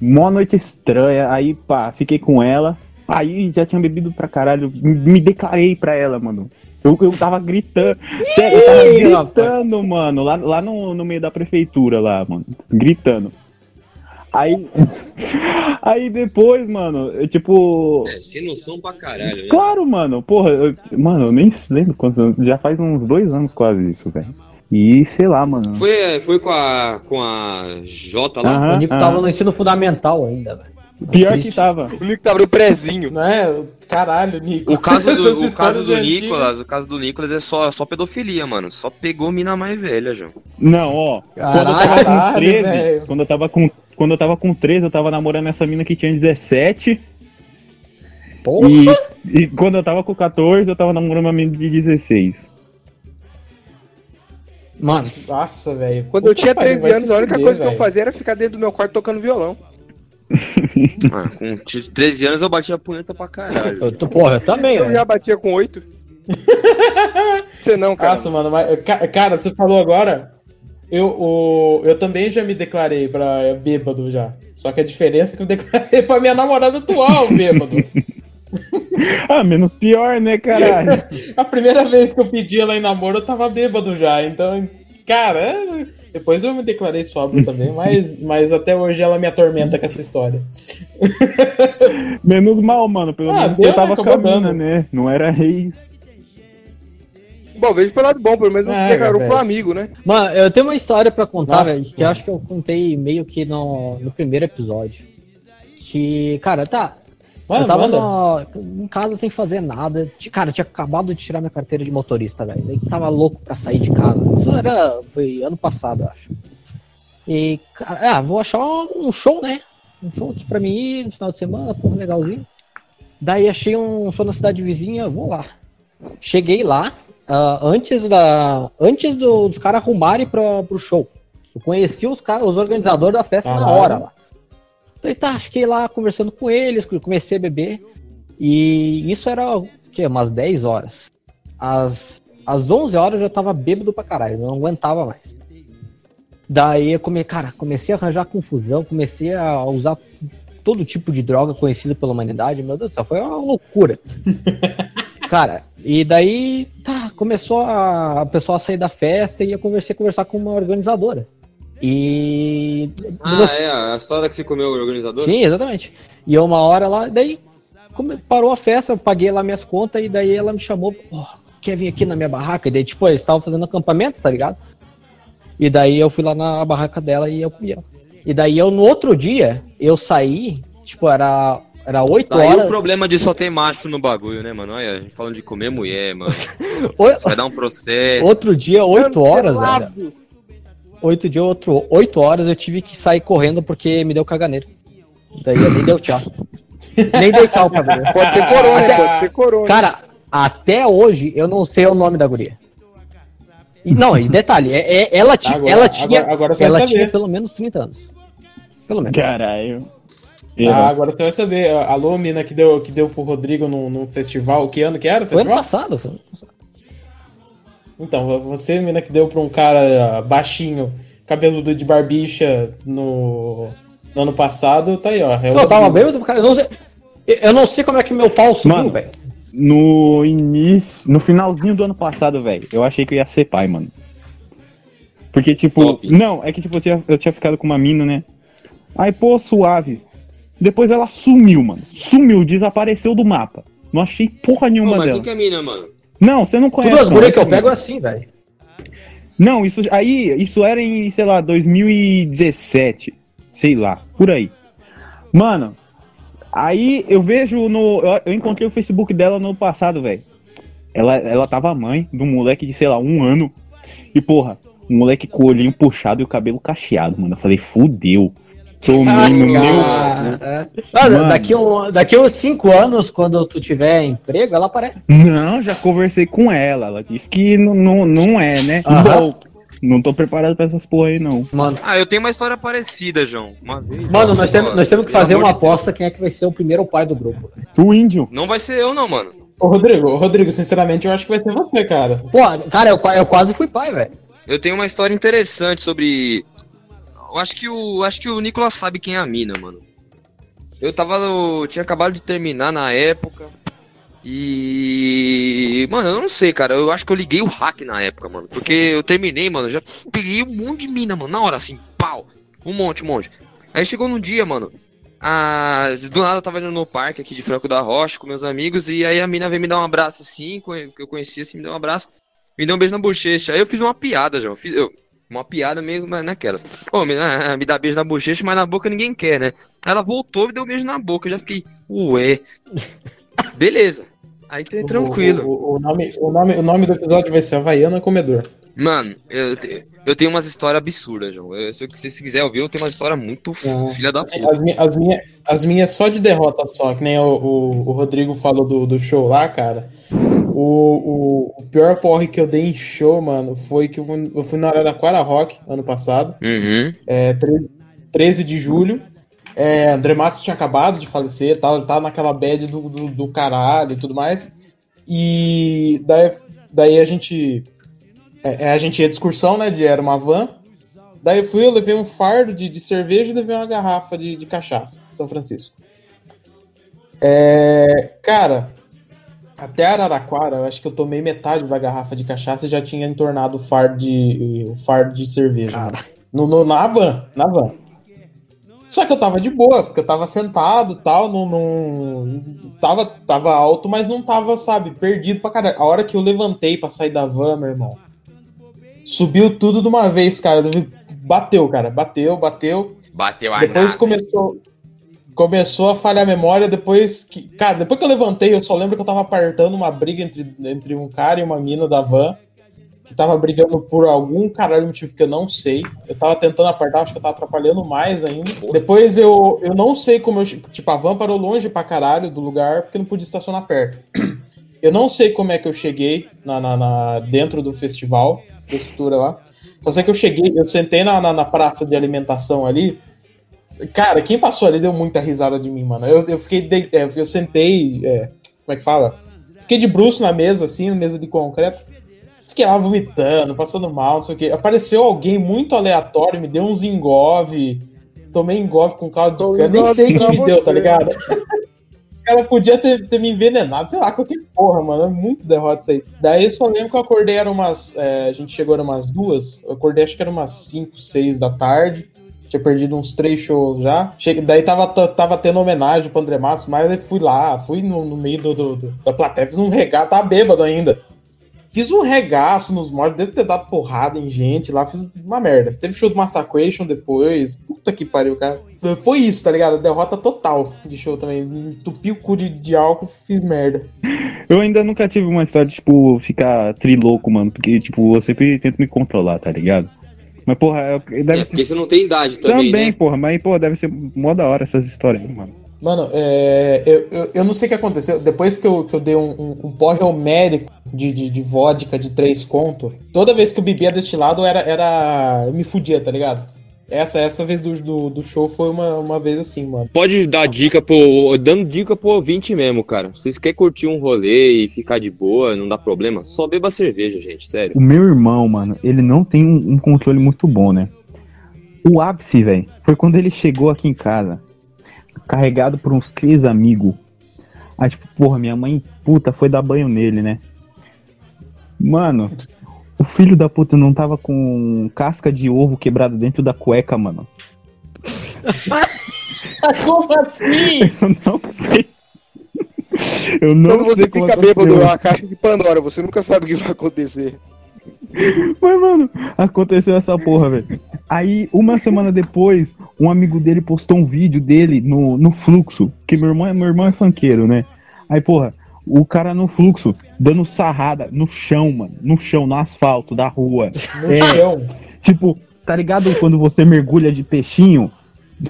mó noite estranha, aí, pá, fiquei com ela. Aí já tinha bebido pra caralho, me declarei pra ela, mano. Eu, eu tava gritando, sério, eu tava gritando, mano, lá, lá no, no meio da prefeitura, lá, mano, gritando. Aí, [LAUGHS] aí depois, mano, eu, tipo, É, sem noção pra caralho, né? Claro, mano. Porra, eu- mano, eu nem lembro quantos anos. Já faz uns dois anos quase isso, velho. E sei lá, mano. Foi, foi com a, com a Jota lá? Aham, O Nico aham. tava no ensino fundamental ainda, velho. Pior que tava. O Nico tava no prezinho. Não é? Caralho, Nico. O caso [LAUGHS] do, o caso do. Nicolas, o caso do Nicolas é só, só pedofilia, mano. Só pegou mina mais velha, João. Não, ó. Quando eu tava com Caralho, 13, velho. quando eu tava com. Quando eu tava com 13, eu tava namorando essa mina que tinha 17. Porra. E, e quando eu tava com 14, eu tava namorando uma mina de 16. Mano, Nossa, velho. Quando eu Puta tinha que pariu, 13 vai anos, a única fuder, coisa que eu fazia era ficar dentro do meu quarto tocando violão. [LAUGHS] Ah, com t- 13 anos eu bati a punheta pra caralho. eu tô, porra, eu também, Eu velho. já batia com 8. [LAUGHS] Você não, cara. Nossa, mano, mas, ca- cara, você falou agora. Eu, o, eu também já me declarei pra bêbado já. Só que a diferença é que eu declarei [LAUGHS] pra minha namorada atual, bêbado. [LAUGHS] Ah, menos pior, né, caralho? [LAUGHS] A primeira vez que eu pedi ela em namoro, eu tava bêbado já. Então, cara, depois eu me declarei sóbrio também, mas, mas até hoje ela me atormenta com essa história. menos mal, mano. Pelo Ah, menos você tava né? com a Acabou mina, dando. né? Não era ex. Bom, vejo pelo lado bom, pelo menos É, velho. pro amigo, né? Mano, eu tenho uma história pra contar, Nossa, velho, que acho que eu contei meio que no, no primeiro episódio. Que, cara, tá. Mano, eu tava no- em casa sem fazer nada. Cara, eu tinha acabado de tirar minha carteira de motorista, velho. Daí tava louco pra sair de casa. Isso era. Foi ano passado, eu acho. E, cara, ah, vou achar um show, né? Um show aqui pra mim ir no final de semana, porra, legalzinho. Daí achei um show na cidade vizinha, vou lá. Cheguei lá, ah, antes da. Antes do- dos caras arrumarem pra, pro show. Eu conheci os, os organizadores da festa na hora lá. Daí tá, fiquei lá conversando com eles, comecei a beber. E isso era o quê? Umas 10 horas. Às, às 11 horas eu já tava bêbado pra caralho, não aguentava mais. Daí eu come, cara, comecei a arranjar confusão, comecei a usar todo tipo de droga conhecida pela humanidade. Meu Deus do céu, foi uma loucura. [LAUGHS] cara, e daí tá, começou a, a pessoa a sair da festa e eu comecei a conversar com uma organizadora. E. Ah, é, a história que você comeu o organizador? Sim, exatamente. E uma hora lá, daí parou a festa, eu paguei lá minhas contas e daí ela me chamou, "Ó, quer vir aqui na minha barraca? E daí, tipo, eles estavam fazendo acampamento, tá ligado? E daí eu fui lá na barraca dela e eu comi ela. E daí eu, no outro dia, eu saí, tipo, era, era 8 Aí horas. o problema de só ter macho no bagulho, né, mano? Olha, a gente falando de comer mulher, mano. [LAUGHS] Vai dar um processo. Outro dia, 8 horas, velho. Pelado. Oito dias, outro, 8 horas eu tive que sair correndo porque me deu caganeiro. Daí eu nem deu tchau. [LAUGHS] nem dei tchau pra mulher. Pode ser corona, pode ser corona. Cara, até hoje eu não sei o nome da guria. E, não, e detalhe, é, é- ela, ti, Agora- ela tinha, agora- agora ela tinha pelo menos 30 anos. Pelo menos. Caralho. Ah, agora você vai saber. Alô, mina que deu, que deu pro Rodrigo num, num festival. Que ano que era o ano festival? passado. foi ano passado. Então, você, mina que deu pra um cara baixinho, cabeludo de barbicha no, no ano passado, tá aí, ó. É eu tava bêbado, cara. Eu não sei, eu não sei como é que meu pau subiu, Mano. velho. No início, no finalzinho do ano passado, velho, eu achei que eu ia ser pai, mano. Porque, tipo, Top. não, é que tipo, eu tinha, eu tinha ficado com uma mina, né? Aí, pô, suave. Depois ela sumiu, mano. Sumiu, desapareceu do mapa. Não achei porra Pô, nenhuma mas dela. quem que é mina, mano? Não, você não conhece. Tudo as não, gurias que eu pego é assim, velho. Não, isso aí, isso era em, sei lá, 2017, sei lá, por aí. Mano, aí eu vejo no, eu, eu encontrei o Facebook dela no passado, velho. Ela, ela tava mãe de um moleque de, sei lá, um ano. E porra, um moleque com o olhinho puxado e o cabelo cacheado, mano. Eu falei, fudeu. Tomei no meu. Ah, ah, Mano. daqui, um, daqui uns 5 anos, quando tu tiver emprego, ela aparece. Não, já conversei com ela. Ela disse que não, não, não é, né? Aham. Bom, Não tô preparado pra essas porra aí, não. Mano, Ah, eu tenho uma história parecida, João. Uma vez. mano nós, temos, nós temos que fazer uma aposta quem é que vai ser o primeiro pai do grupo. O índio. Não vai ser eu, não, mano. Ô, Rodrigo, Rodrigo, sinceramente, eu acho que vai ser você, cara. Pô, cara, eu, eu quase fui pai, velho. Eu tenho uma história interessante sobre. Eu acho que o. Acho que o Nicolas sabe quem é a mina, mano. Eu tava. Eu tinha acabado de terminar na época. E. Mano, eu não sei, cara. Eu acho que eu liguei o hack na época, mano. Porque eu terminei, mano. Já peguei um monte de mina, mano. Na hora, assim, pau. Um monte, um monte. Aí chegou num dia, mano. A... Do nada eu tava indo no parque aqui de Franco da Rocha com meus amigos. E aí a mina veio me dar um abraço assim. Que eu conhecia assim, me deu um abraço. Me deu um beijo na bochecha. Aí eu fiz uma piada, João. Fiz, eu, uma piada mas naquelas. Ô, me, ah, me dá beijo na bochecha, mas na boca ninguém quer, né? Ela voltou e me deu um beijo na boca. Eu já fiquei, ué. Beleza. Aí tá tranquilo. O, o- o nome, o, nome, o nome do episódio vai ser Havaiana Comedor. Mano, eu, eu tenho umas histórias absurdas, João. Eu, se você se quiser ouvir, eu tenho uma história muito Ah. filha da puta. as, mi- as, minha, as minhas só de derrota só, que nem o, o, o Rodrigo falou do, do show lá, cara. O, o, o pior porre que eu dei em show, mano, foi que eu fui, eu fui na Araraquara Rock ano passado, Uhum. é, 13, 13 de julho. É, André Matos tinha acabado de falecer, tava, tava naquela bad do, do, do caralho e tudo mais. E daí, daí a gente. é, é, a gente ia de excursão, né? De, era uma van. Daí eu fui, eu levei um fardo de, de cerveja e levei uma garrafa de, de cachaça, São Francisco. É, cara, até Araraquara, eu acho que eu tomei metade da garrafa de cachaça e já tinha entornado o fardo de, o fardo de cerveja. mano. No, no- na van, na van. Só que eu tava de boa, porque eu tava sentado e tal, não, não. Tava, tava alto, mas não tava, sabe, perdido pra caralho. A hora que eu levantei pra sair da van, meu irmão, subiu tudo de uma vez, cara. Bateu, cara, bateu, bateu. Bateu a Depois nave. começou, começou a falhar a memória. Depois que. Cara, depois que eu levantei, eu só lembro que eu tava apartando uma briga entre, entre um cara e uma mina da van. Que tava brigando por algum caralho motivo que eu não sei. Eu tava tentando apartar, acho que eu tava atrapalhando mais ainda. Depois eu, eu não sei como eu. Tipo, a van parou longe pra caralho do lugar, porque não podia estacionar perto. [CLEARS THROAT] Eu não sei como é que eu cheguei na, na- na- dentro do festival, da estrutura lá. Só sei que eu cheguei, eu sentei na, na, na praça de alimentação ali. Cara, quem passou ali deu muita risada de mim, mano. Eu, eu fiquei. de- é, eu sentei. é, como é que fala? Fiquei de bruxo na mesa, assim, na mesa de concreto. Fiquei lá vomitando, passando mal, não sei o quê. Apareceu alguém muito aleatório, me deu uns engove. Tomei engove com caldo de cana. Nem sei quem me deu, tá ligado? Os caras podiam ter, ter me envenenado, sei lá, qualquer porra, mano. É muito derrota isso aí. Daí eu só lembro que eu acordei, era umas. é, a gente chegou, era umas duas. Eu acordei, acho que era umas 5, 6 da tarde. Tinha perdido uns três shows já. Cheguei, daí tava, tava tendo homenagem pro André Márcio, mas eu fui lá, fui no, no meio do, do- do- da plateia, fiz um regaço, tava bêbado ainda. Fiz um regaço nos mortos, devo ter dado porrada em gente lá, fiz uma merda. Teve show do Massacration depois. Puta que pariu, cara. Foi isso, tá ligado? Derrota total de show também. Entupi o cu de, de álcool, fiz merda. Eu ainda nunca tive uma história de, tipo, ficar trilouco, mano. Porque, tipo, eu sempre tento me controlar, tá ligado? Mas, porra, eu- deve É, ser. porque você não tem idade também, Também, né? porra, mas, pô, deve ser mó da hora essas histórias, mano. Mano, é, eu, eu, eu não sei o que aconteceu. Depois que eu, que eu dei um, um, um porre homérico de, de, de vodka de três conto, toda vez que eu bebia destilado era. era eu me fudia, tá ligado? Essa, essa vez do, do, do show foi uma, uma vez assim, mano. Pode dar dica pro. dando dica pro ouvinte mesmo, cara. Se vocês querem curtir um rolê e ficar de boa, não dá problema, só beba cerveja, gente, sério. O meu irmão, mano, ele não tem um, um controle muito bom, né? O ápice, velho, foi quando ele chegou aqui em casa, carregado por uns três amigos. Aí, tipo, porra, minha mãe, puta, foi dar banho nele, né? Mano, o filho da puta não tava com casca de ovo quebrado dentro da cueca, mano. [LAUGHS] Como assim? [LAUGHS] Eu não sei. Eu não Quando você sei fica bêbado, é uma caixa de Pandora, você nunca sabe o que vai acontecer. Mas, mano, aconteceu essa porra, velho. Aí, uma semana depois, um amigo dele postou um vídeo dele no, no fluxo. Que meu irmão, é- meu irmão é funkeiro, né? Aí, porra, o cara no fluxo, dando sarrada no chão, mano. No chão, no asfalto da rua. No É. chão. Tipo, tá ligado quando você mergulha de peixinho?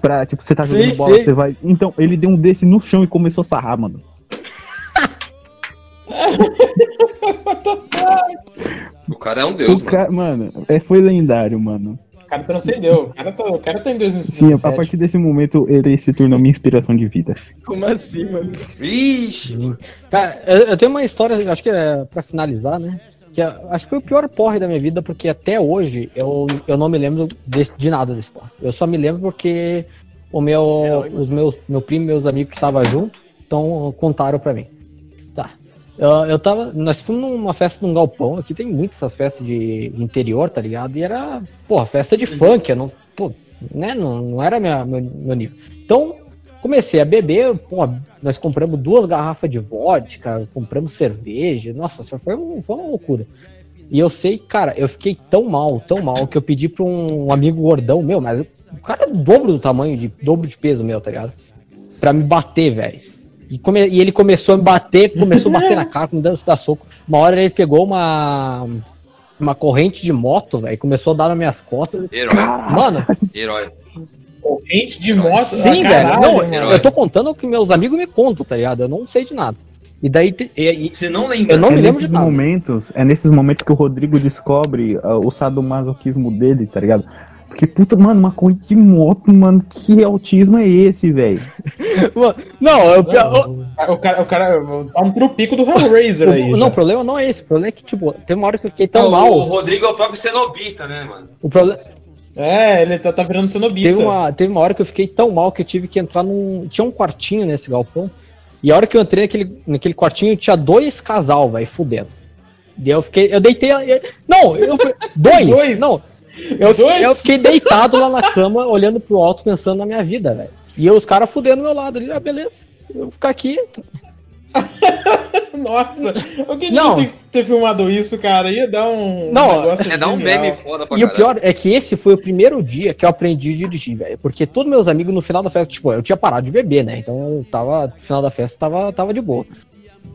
Pra, tipo, você tá jogando Sim, bola, sim. você vai. Então, ele deu um desse no chão e começou a sarrar, mano. [LAUGHS] O cara é um deus, O mano. ca- Mano, é, foi lendário, mano. O cara transcendeu. O cara tá, o cara tá em Sim, 2017. a partir desse momento ele se tornou minha inspiração de vida. Como assim, mano? Ixi, Cara, eu, eu tenho uma história, acho que é pra finalizar, né? Que é- acho que foi o pior porre da minha vida, porque até hoje eu, eu não me lembro de, de nada desse porre. Eu só me lembro porque o meu, os meus, meu primo e meus amigos que estavam junto, então contaram pra mim. Eu, eu tava. Nós fomos numa festa num galpão, aqui tem muitas essas festas de interior, tá ligado? E era, porra, festa de funk, eu não. Pô, né? Não, não era minha, meu, meu nível. Então, comecei a beber, pô, nós compramos duas garrafas de vodka, compramos cerveja, nossa, foi, um- foi uma loucura. E eu sei, cara, eu fiquei tão mal, tão mal, que eu pedi pra um amigo gordão meu, mas o cara é dobro do tamanho, de dobro de peso meu, tá ligado? Pra me bater, velho. E, come- e ele começou a me bater, começou a bater na [LAUGHS] cara, me dando dar soco. Uma hora ele pegou uma, uma corrente de moto, velho, e começou a dar nas minhas costas. herói, Mano, herói. Corrente de moto. Sim, ah, velho. Não, mano. eu tô contando o que meus amigos me contam, tá ligado? Eu não sei de nada. E daí. e- e- Você não lembra? eu não é me lembro nesses de nada. momentos, é nesses momentos que o Rodrigo descobre ah, o sadomasoquismo dele, tá ligado? Porque, puta, mano, uma corrente de moto, mano, que autismo é esse, velho? [LAUGHS] Não, eu, O cara, o cara tá um trupico do Hellraiser aí. não, já. o problema não é esse. O problema é que, tipo, tem uma hora que eu fiquei tão Não, O mal. Rodrigo é o próprio Cenobita, né, mano? O problema. É, ele tá, tá virando cenobita. Teve uma, teve uma hora que eu fiquei tão mal que eu tive que entrar num. Tinha um quartinho nesse galpão. E a hora que eu entrei naquele, naquele quartinho, tinha dois casal, velho, fudendo. E eu fiquei. Eu deitei. eu- Não, eu. [LAUGHS] Dois! Dois? Não. Eu, Dois? eu fiquei deitado lá na cama, olhando pro alto, pensando na minha vida, velho. E os caras fudendo do meu lado ali, ah, beleza. Eu vou ficar aqui. [LAUGHS] Nossa, alguém Não. devia ter, ter filmado isso, cara. Ia dar um Não, negócio É dar um meme foda pra E o caralho. pior é que esse foi o primeiro dia que eu aprendi a dirigir, velho. Porque todos meus amigos no final da festa, tipo, eu tinha parado de beber, né? Então eu tava, no final da festa, tava, tava de boa.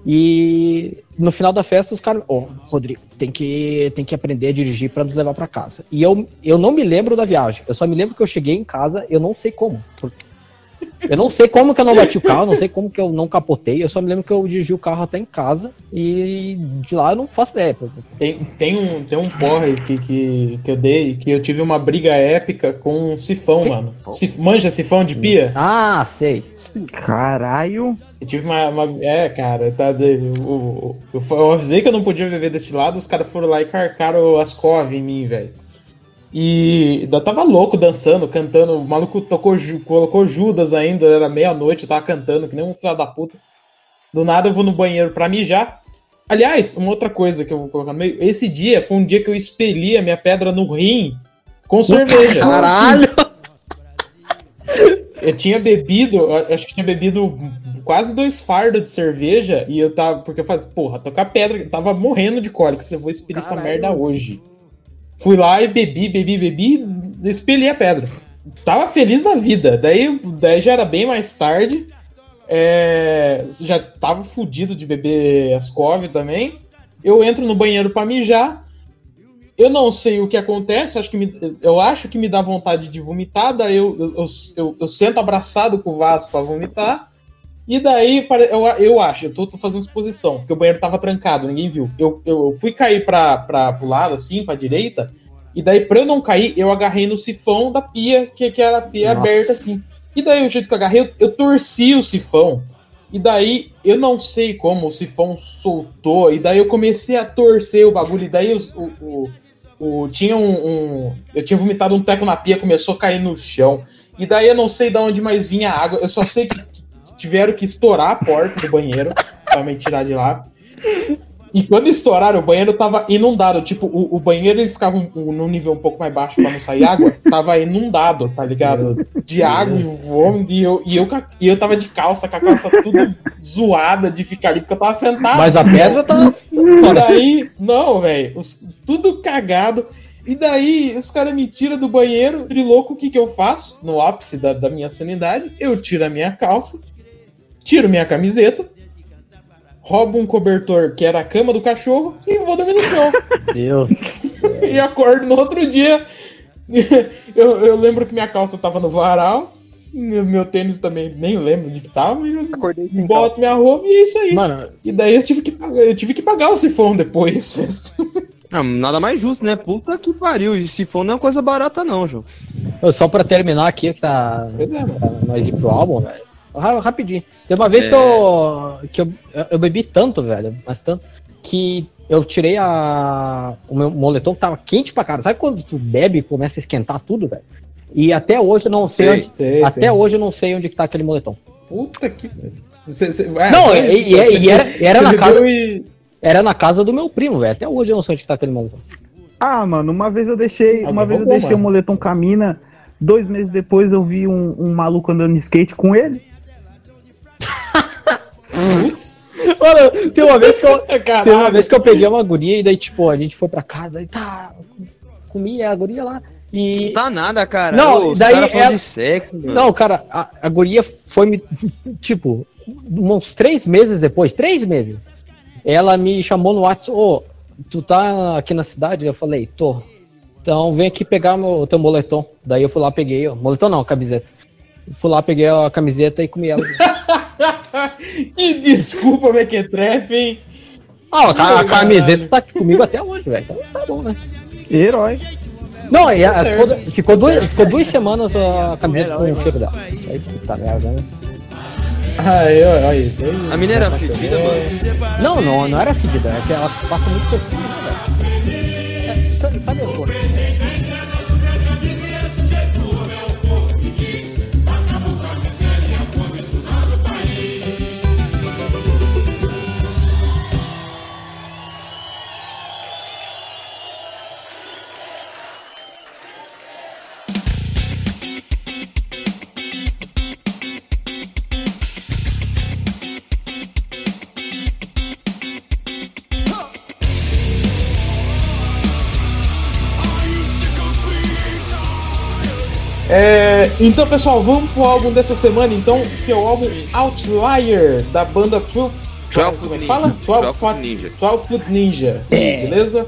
E no final da festa, os caras, ô, Rodrigo, tem que, tem que aprender a dirigir pra nos levar pra casa. E eu, eu não me lembro da viagem. Eu só me lembro que eu cheguei em casa, eu não sei como. Eu não sei como que eu não bati o carro, não sei como que eu não capotei. Eu só me lembro que eu dirigi o carro até em casa e de lá eu não faço ideia. Tem, tem um, tem um porre que, que, que eu dei, que eu tive uma briga épica com um sifão, mano. Sif, manja sifão de pia? Ah, sei. Caralho. Eu tive uma. uma- é, cara, tá. eu, fa- eu avisei que eu não podia beber deste lado, os caras foram lá e carcaram as cov em mim, velho. E eu tava louco dançando, cantando. O maluco tocou, colocou Judas ainda, era meia-noite, eu tava cantando, que nem um filho da puta. Do nada eu vou no banheiro pra mijar. Aliás, uma outra coisa que eu vou colocar no meio. Esse dia foi um dia que eu expeli a minha pedra no rim com cerveja. [LAUGHS] Caralho! Eu tinha bebido, eu acho que tinha bebido quase dois fardos de cerveja e eu tava, porque eu falei, porra, tocar pedra, eu tava morrendo de cólica, eu falei, vou expelir essa merda hoje. Fui lá e bebi, bebi, bebi, expeli a pedra. Tava feliz da vida, daí, daí já era bem mais tarde, é, já tava fudido de beber Ascov também. Eu entro no banheiro pra mijar, eu não sei o que acontece, acho que me- eu acho que me dá vontade de vomitar, daí eu, eu, eu, eu- sento abraçado com o vaso pra vomitar, e daí eu, eu acho, eu tô, tô fazendo exposição, porque o banheiro tava trancado, ninguém viu. Eu, eu fui cair pra, pra, pro lado, assim, pra direita, e daí pra eu não cair, eu agarrei no sifão da pia, que, que era a pia Nossa. aberta, assim. E daí o jeito que eu agarrei, eu, eu torci o sifão. E daí, eu não sei como, o sifão soltou. E daí eu comecei a torcer o bagulho. E daí os- o, o, o- tinha um, um- Eu tinha vomitado um teco na pia, começou a cair no chão. E daí eu não sei de onde mais vinha a água. Eu só sei que tiveram que estourar a porta do banheiro pra me tirar de lá. E quando estouraram, o banheiro tava inundado. Tipo, o, o banheiro ele ficava um, um- num nível um pouco mais baixo pra não sair água. Tava inundado, tá ligado? De água e vômito. E eu, e, eu, e eu tava de calça, com a calça tudo zoada de ficar ali, porque eu tava sentado. Mas a pedra tá. E daí, não, velho, tudo cagado. E daí, os caras me tiram do banheiro, trilouco, o que que eu faço? No ápice da, da minha sanidade, eu tiro a minha calça, tiro minha camiseta, roubo um cobertor que era a cama do cachorro e vou dormir no chão. Deus. [LAUGHS] e acordo no outro dia. [LAUGHS] eu, eu lembro que minha calça tava no varal, meu meu tênis também, nem lembro de que tava, e Acordei sem calça. boto minha roupa e é isso aí. Mano, E daí eu tive que pagar, eu tive que pagar o sifão depois. [LAUGHS] Ah, nada mais justo, né? Puta que pariu. E se for, não é coisa barata, não, João. Só pra terminar aqui, que tá. É, pra nós ir pro álbum, velho. Ra- Rapidinho. Tem uma vez É. que, eu, que eu, eu bebi tanto, velho, mas tanto, que eu tirei a, o meu moletom que tava quente pra cara. Sabe quando tu bebe e começa a esquentar tudo, velho? E até hoje eu não sei, Sei, onde. sei, até sei. hoje eu não sei onde que tá aquele moletom. Puta que. Cê- cê- ah, Não, só e- e- e era- era na casa- e- Era na casa do meu primo, velho. Até hoje eu não sei onde que tá aquele moletom. Ah, mano, uma vez eu deixei, Alguém uma vez eu deixei o mano. moletom camina. Dois meses depois eu vi um, um maluco andando de skate com ele. Putz. Mano, tem uma vez que eu. [LAUGHS] Tem uma vez que eu peguei uma guria e daí, tipo, a gente foi pra casa e tá. Comi a guria lá. E. Tá nada, cara. Não, os daí cara ela- de sexo. Não, cara, a, a guria foi me. Tipo, uns três meses depois, três meses. Ela me chamou no WhatsApp, ô, tu tá aqui na cidade? Eu falei, tô. Então vem aqui pegar meu, teu moletom. Daí eu fui lá, peguei, ó. Moletom não, camiseta. Fui lá, peguei a camiseta e comi ela. [LAUGHS] [LAUGHS] Que desculpa, Mequetrefe, hein? Ah, a, ca- a camiseta tá aqui comigo até hoje, velho. Então tá bom, né? Herói. Não, e a- Tá certo. ficou, ficou, duas, ficou duas semanas a camiseta com o cheiro dela. Aí, puta merda, né? Aí, ó, aí. tem- A mina era fedida, mano. Não, não, não era fedida, é que ela passa muito perfume, né, velho? É, então, pessoal, vamos pro álbum dessa semana, então, que é o álbum Outlier, da banda Truth. Como é que Foot fala? Ninja. 12 Twelve Foot Ninja. 12 Foot Ninja. Beleza?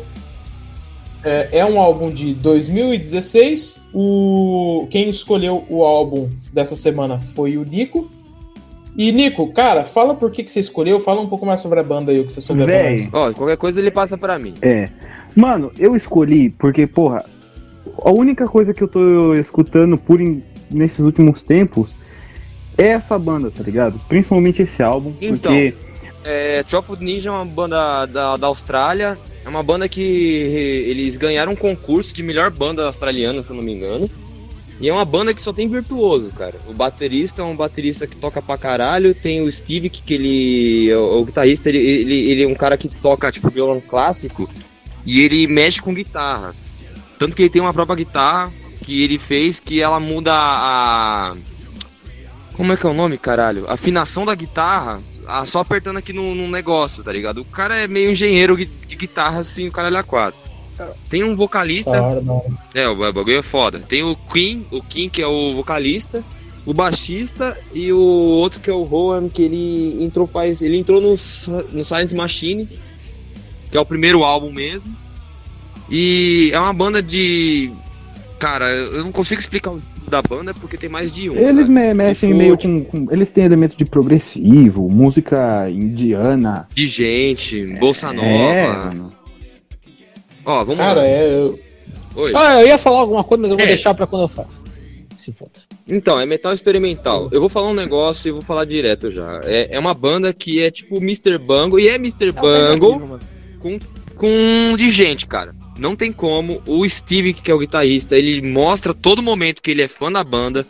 É, é um álbum de 2016. O, quem escolheu o álbum dessa semana foi o Nico. E, Nico, cara, fala por que, que você escolheu, fala um pouco mais sobre a banda aí, o que você souber pra Véi. nós. Ó, qualquer coisa ele passa pra mim. É. Mano, eu escolhi porque, porra, a única coisa que eu tô escutando por em- nesses últimos tempos é essa banda, tá ligado? Principalmente esse álbum, Então. porque É, Ninja é uma banda da, da Austrália. É uma banda que eles ganharam um concurso de melhor banda australiana, se eu não me engano. E é uma banda que só tem virtuoso, cara. O baterista é um baterista que toca pra caralho. Tem o Steve, que, que ele. O, o guitarrista, ele, ele, ele é um cara que toca, tipo, violão clássico. E ele mexe com guitarra. Tanto que ele tem uma própria guitarra que ele fez que ela muda a. Como é que é o nome, caralho? A afinação da guitarra, ah, só apertando aqui no, no negócio, tá ligado? O cara é meio engenheiro de guitarra, assim, o cara é quatro. Tem um vocalista, hora. é, o bagulho é foda. Tem o Queen, o Kim, que é o vocalista, o baixista e o outro que é o Rowan, que ele entrou faz. Ele entrou no, no Silent Machine, que é o primeiro álbum mesmo. E é uma banda de. Cara, eu não consigo explicar o da banda porque tem mais de um. eles cara. mexem meio com, com- Eles têm elementos de progressivo, música indiana. De gente, Bolsa Nova. É, mano. Ó, vamos Cara, lá. é. eu- Oi. Ah, eu ia falar alguma coisa, mas eu vou É. deixar pra quando eu falar. Se foda. Então, é metal experimental. Eu vou falar um negócio e vou falar direto já. É, é uma banda que é tipo Mr. Bungle, e é Mr. Bungle com, com de gente, cara. Não tem como. O Steve, que é o guitarrista, ele mostra todo momento que ele é fã da banda.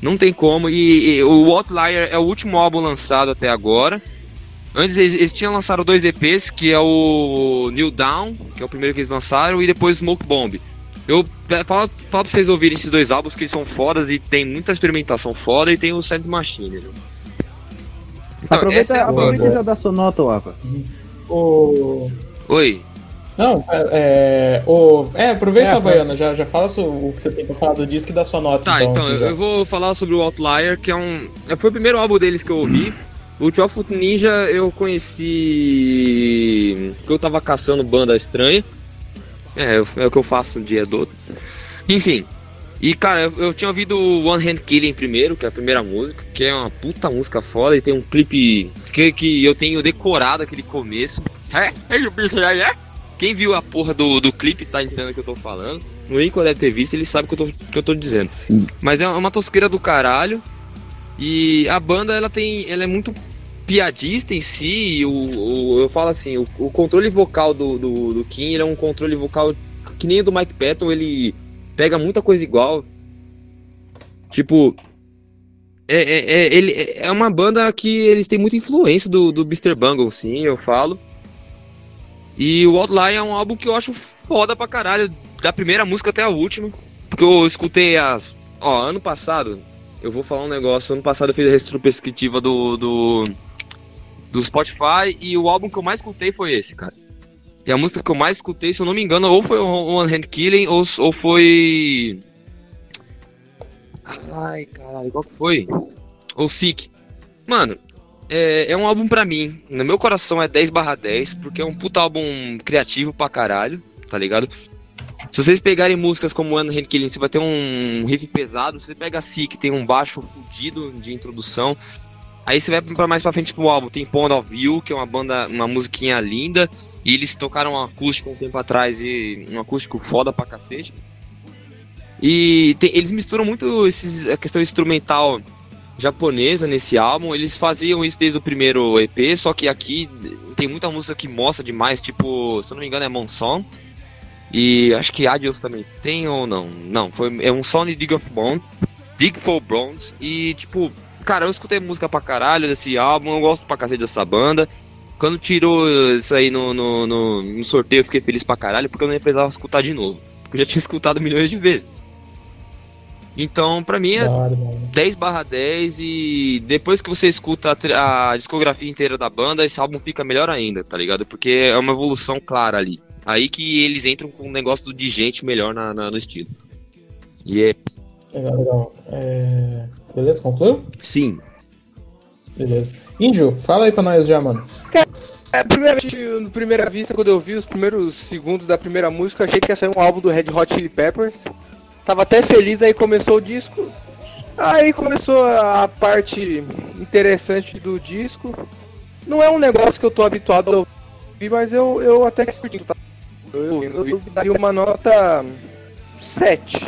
Não tem como. E, e o Outlier é o último álbum lançado até agora. Antes eles, eles tinham lançado dois EPs, que é o New Down, que é o primeiro que eles lançaram, e depois Smoke Bomb. Eu falo, falo pra vocês ouvirem esses dois álbuns, que eles são fodas e tem muita experimentação foda e tem o Silent Machine. Viu? Então, aproveita essa é a aproveita banda. e já dá sua nota, Wapa. O... Oi. Não, é. O... É, aproveita, É, Baiana, já, já fala o que você tem pra falar do disco e dá sua nota. Tá, então, aqui eu, vou falar sobre o Outlier, que é um. é, Foi o primeiro álbum deles que eu ouvi. O Twelve Foot Ninja eu conheci. porque eu tava caçando banda estranha. É, é o que eu faço um dia do outro. Enfim. E cara, eu, eu tinha ouvido o One Hand Killing primeiro, que é a primeira música, que é uma puta música foda, e tem um clipe que, que eu tenho decorado aquele começo. É, é o bicho aí, é? Quem viu a porra do, do clipe tá entendendo o que eu tô falando. O Nico deve ter visto, ele sabe o que eu tô, que eu tô dizendo. Mas é uma tosqueira do caralho. E a banda, ela tem. Ela é muito piadista em si. O, o- eu falo assim, o, o controle vocal do, do, do Kim é um controle vocal que nem o do Mike Patton, ele pega muita coisa igual. Tipo. É, é, é, ele, é uma banda que eles têm muita influência do, do Mr. Bungle, sim, eu falo. E o Outline é um álbum que eu acho foda pra caralho, da primeira música até a última. Porque eu escutei as. Ó, ano passado, eu vou falar um negócio. Ano passado eu fiz a retrospectiva do, do. do Spotify e o álbum que eu mais escutei foi esse, cara. E a música que eu mais escutei, se eu não me engano, ou foi o One Hand Killing ou, ou foi. Ai, caralho, qual que foi? Ou Sick. Mano, é, é um álbum pra mim. No meu coração é 10 barra 10, porque é um puta álbum criativo pra caralho, tá ligado? Se vocês pegarem músicas como One Hand Killing, você vai ter um riff pesado. Você pega Sick, tem um baixo fudido de introdução. Aí você vai pra mais pra frente pro álbum. Tem Pond of View, que é uma banda, uma musiquinha linda. E eles tocaram um acústico um tempo atrás e um acústico foda pra cacete. E tem- eles misturam muito esses, a questão instrumental japonesa nesse álbum. Eles faziam isso desde o primeiro EP, só que aqui tem muita música que mostra demais, tipo, se eu não me engano é Monson. E acho que Adios também tem ou não? Não, foi é um Sony Dig of Bone, Dig for Bronze e tipo, cara, eu escutei música pra caralho desse álbum, eu gosto pra cacete dessa banda. Quando tirou isso aí no, no, no, no sorteio, eu fiquei feliz pra caralho, porque eu não ia precisar escutar de novo. Porque eu já tinha [LAUGHS] escutado milhões de vezes. Então, pra mim é hora. 10 barra 10 e depois que você escuta a, a discografia inteira da banda, esse álbum fica melhor ainda, tá ligado? Porque é uma evolução clara ali. Aí que eles entram com um negócio do de gente melhor na, na- no estilo. E é. Legal, legal. É, Beleza, concluiu? Sim. Beleza. Índio, fala aí pra nós já, mano. É, primeiramente, no primeira vista, quando eu vi os primeiros segundos da primeira música, eu achei que ia sair um álbum do Red Hot Chili Peppers. Tava até feliz, aí começou o disco. Aí começou a parte interessante do disco. Não é um negócio que eu tô habituado a ouvir, mas eu, eu até que curti. tá? Eu, eu, eu daria uma nota 7.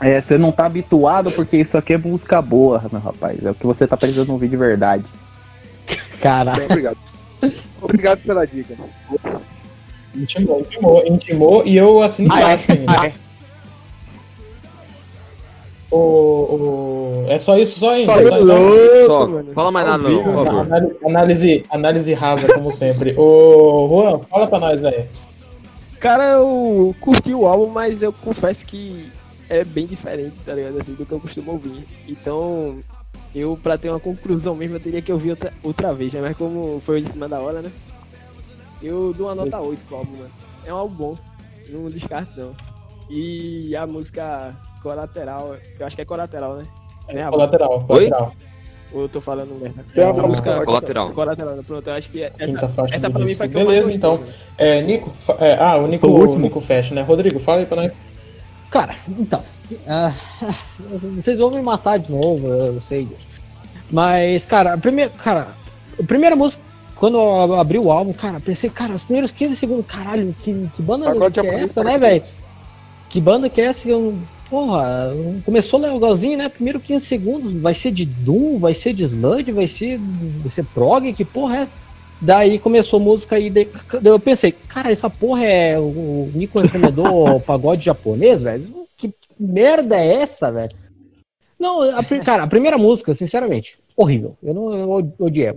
É, você não tá habituado porque isso aqui é música boa, meu rapaz. É o que você tá precisando ouvir de verdade. Caralho. Bem, obrigado. Obrigado pela dica. Intimou, intimou, intimou e eu assino embaixo ainda. O, o... É só isso, só ainda. Só só- isso. Só, mano. fala mais nada não, por favor. Análise, análise, análise rasa, como sempre. Ô, Juan, fala pra nós, velho. Cara, eu curti o álbum, mas eu confesso que é bem diferente, tá ligado? Assim, do que eu costumo ouvir. Então, eu, pra ter uma conclusão mesmo, eu teria que ouvir outra, outra vez, né? Mas como foi em cima da hora, né? Eu dou uma nota 8 pro álbum, mano. É um álbum bom, não descarto não. E a música colateral, eu acho que é colateral, né? Né, a Colateral, colateral. Ou eu tô falando merda? É a música Colateral. Colateral, né? pronto, eu acho que é, Quinta essa, faixa essa pra mim foi a que Beleza, então. É, Nico, é, ah, o Nico, o último. Nico fecha, né? Rodrigo, fala aí pra nós. Cara, então. ah, vocês vão me matar de novo, eu sei. Mas, cara, a primeira, cara, a primeira música, quando eu abri o álbum, cara, pensei, cara, os primeiros 15 segundos, caralho, que, que banda Pagode que é essa, né, velho? Que banda que é essa? Eu, porra, começou legalzinho, né? Primeiro 15 segundos, vai ser de Doom, vai ser de Sludge, vai ser, vai ser prog, que porra é essa? Daí começou a música e daí eu pensei, cara, essa porra é. O Nico recomendou [LAUGHS] pagode japonês, velho? Que merda é essa, velho? Não, a, cara, a primeira música, sinceramente, horrível. Eu não eu odiei.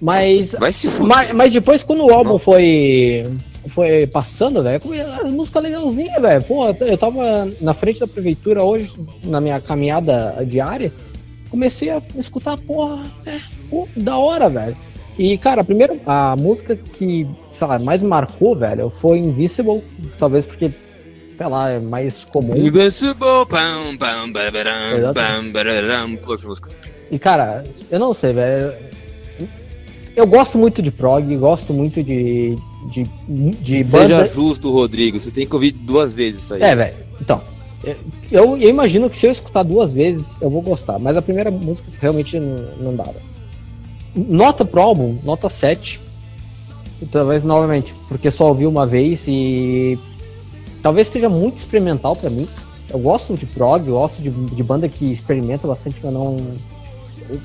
Mas, Vai se fuder. mas, mas depois, quando o álbum foi, foi passando, velho, as músicas legalzinhas, velho. Pô, eu tava na frente da prefeitura hoje, na minha caminhada diária, comecei a escutar, porra, é, pô, da hora, velho. E, cara, a primeira, a música que, sei lá, mais marcou, velho, foi Invisible, talvez porque, sei lá, é mais comum. Invincible, pam, pam, pam, música. E, cara, eu não sei, velho. Eu gosto muito de prog, gosto muito de, de, de Seja banda. justo, Rodrigo. Você tem que ouvir duas vezes isso aí. É, velho. Então, eu, eu imagino que se eu escutar duas vezes, eu vou gostar. Mas a primeira música realmente não, não velho. Nota pro álbum, nota 7. talvez novamente, porque só ouvi uma vez e talvez seja muito experimental pra mim. Eu gosto de prog, eu gosto de, de banda que experimenta bastante, mas não.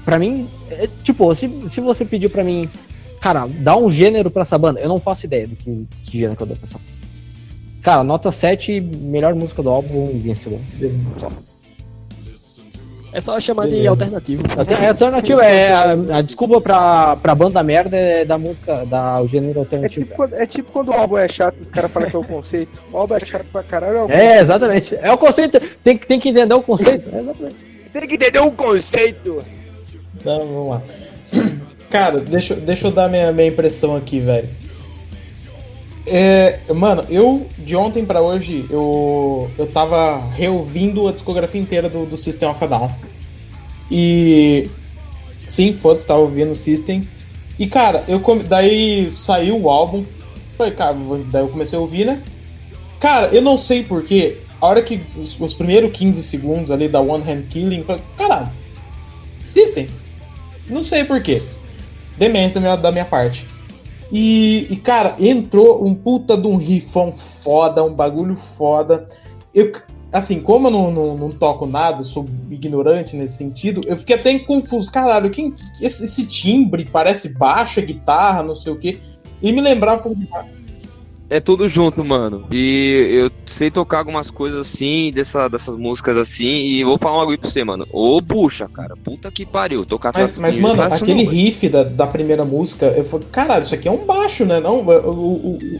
Pra mim, é, tipo, se, se você pediu pra mim, cara, dá um gênero pra essa banda, eu não faço ideia do que, que gênero que eu dou pra essa banda. Cara, nota 7, melhor música do álbum, Invincible. Só. É só chamar de alternativo. Alter- É alternativo, é a, a desculpa pra, pra banda merda é da música, da o gênero É alternativo. tipo, quando, é tipo quando o álbum é chato, os caras falam que é o conceito. O álbum é chato pra caralho. É o É, exatamente. É o conceito, tem, que- tem que entender o conceito. É, exatamente. Tem que entender o conceito. Não, vamos lá. Cara, deixa, deixa eu dar minha, minha impressão aqui, velho. É, mano, eu de ontem pra hoje eu, eu tava reouvindo a discografia inteira do, do System of a Down. E sim, foda-se, tava ouvindo o System. E cara, eu come- daí saiu o álbum. Falei, cara, daí eu comecei a ouvir, né? Cara, eu não sei porquê. A hora que os, os primeiros 15 segundos ali da One Hand Killing, falei, caralho, System? Não sei porquê. Demência da minha, da minha parte. E, e, cara, entrou um puta de um rifão foda, um bagulho foda. Eu, assim, como eu não, não, não toco nada, sou ignorante nesse sentido, eu fiquei até confuso. Caralho, quem, esse, esse timbre parece baixo, é guitarra, não sei o quê. E me lembrava como É tudo junto, mano. E eu sei tocar algumas coisas assim, dessa, dessas músicas assim, e vou falar um bagulho pra você, mano. Ô, bucha, cara. Puta que pariu. Tocar Mas, mas mano, aquele não, riff da, da primeira música, eu falei, caralho, isso aqui é um baixo, né? Não, o, o- o-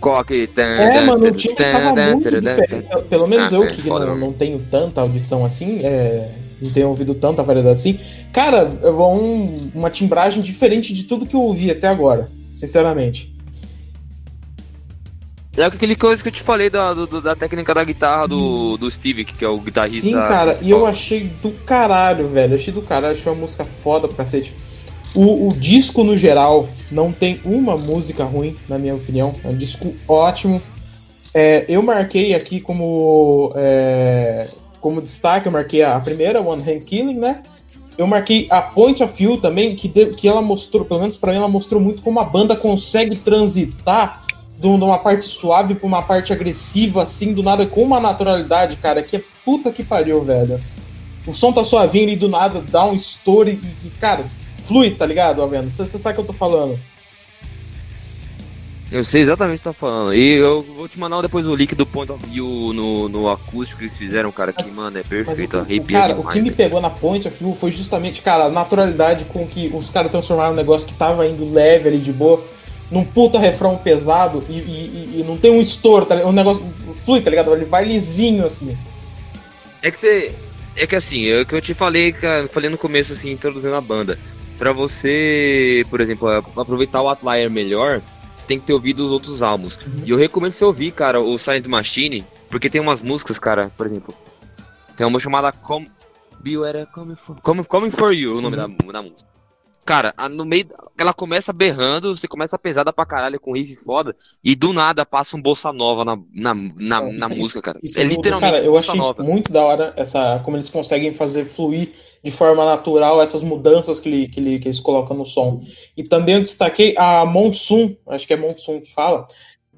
Coque. É, mano, o time tava muito diferente. Pelo menos Ah, eu é, que não, não tenho tanta audição assim, é, não tenho ouvido tanta variedade assim. Cara, é um- uma timbragem diferente de tudo que eu ouvi até agora, sinceramente. É aquele coisa que eu te falei da, do- da técnica da guitarra do, do Steve, que é o guitarrista. Sim, cara, e eu achei do caralho, velho. Achei do caralho, achei uma música foda pro cacete. O, o disco, no geral, não tem uma música ruim, na minha opinião. É um disco ótimo. É, eu marquei aqui como, é, como destaque, eu marquei a, primeira, One Hand Killing, né? Eu marquei a Point of View também, que, de- que ela mostrou, pelo menos pra mim, ela mostrou muito como a banda consegue transitar de um- uma parte suave pra uma parte agressiva, assim, do nada, com uma naturalidade, cara, que é puta que pariu, velho. O som tá suavinho e do nada dá um estouro e, cara, flui, tá ligado, Avena? Você sabe o que eu tô falando. Eu sei exatamente o que tá falando. E eu vou te mandar depois o link do Point of View no, no acústico que eles fizeram, cara, que, mano, é Mas perfeito. o, o, cara, o demais, que me pegou na Point of View foi justamente, cara, a naturalidade com que os caras transformaram um negócio que tava indo leve ali de boa num puta refrão pesado e, e- e- não tem um estouro, tá? Um negócio flui, tá ligado? Ele vai lisinho assim. É que você. É que assim, é o que eu te falei, cara, falei no começo, assim, introduzindo a banda. Pra você, por exemplo, aproveitar o Outlier melhor, você tem que ter ouvido os outros álbuns. E eu recomendo você ouvir, cara, o Silent Machine, porque tem umas músicas, cara, por exemplo. Tem uma chamada Com... Bill era Coming for... Coming, Coming for You, o nome da, da música. Cara, no meio. Ela começa berrando, você começa pesada pra caralho com riff foda, e do nada passa um bossa nova na, na, na, na Isso- música, cara. isso é muda. literalmente Cara, eu achei nova. muito da hora essa, como eles conseguem fazer fluir de forma natural essas mudanças que, ele, que, ele- que eles colocam no som. E também eu destaquei a Monsoon, acho que é Monsoon que fala,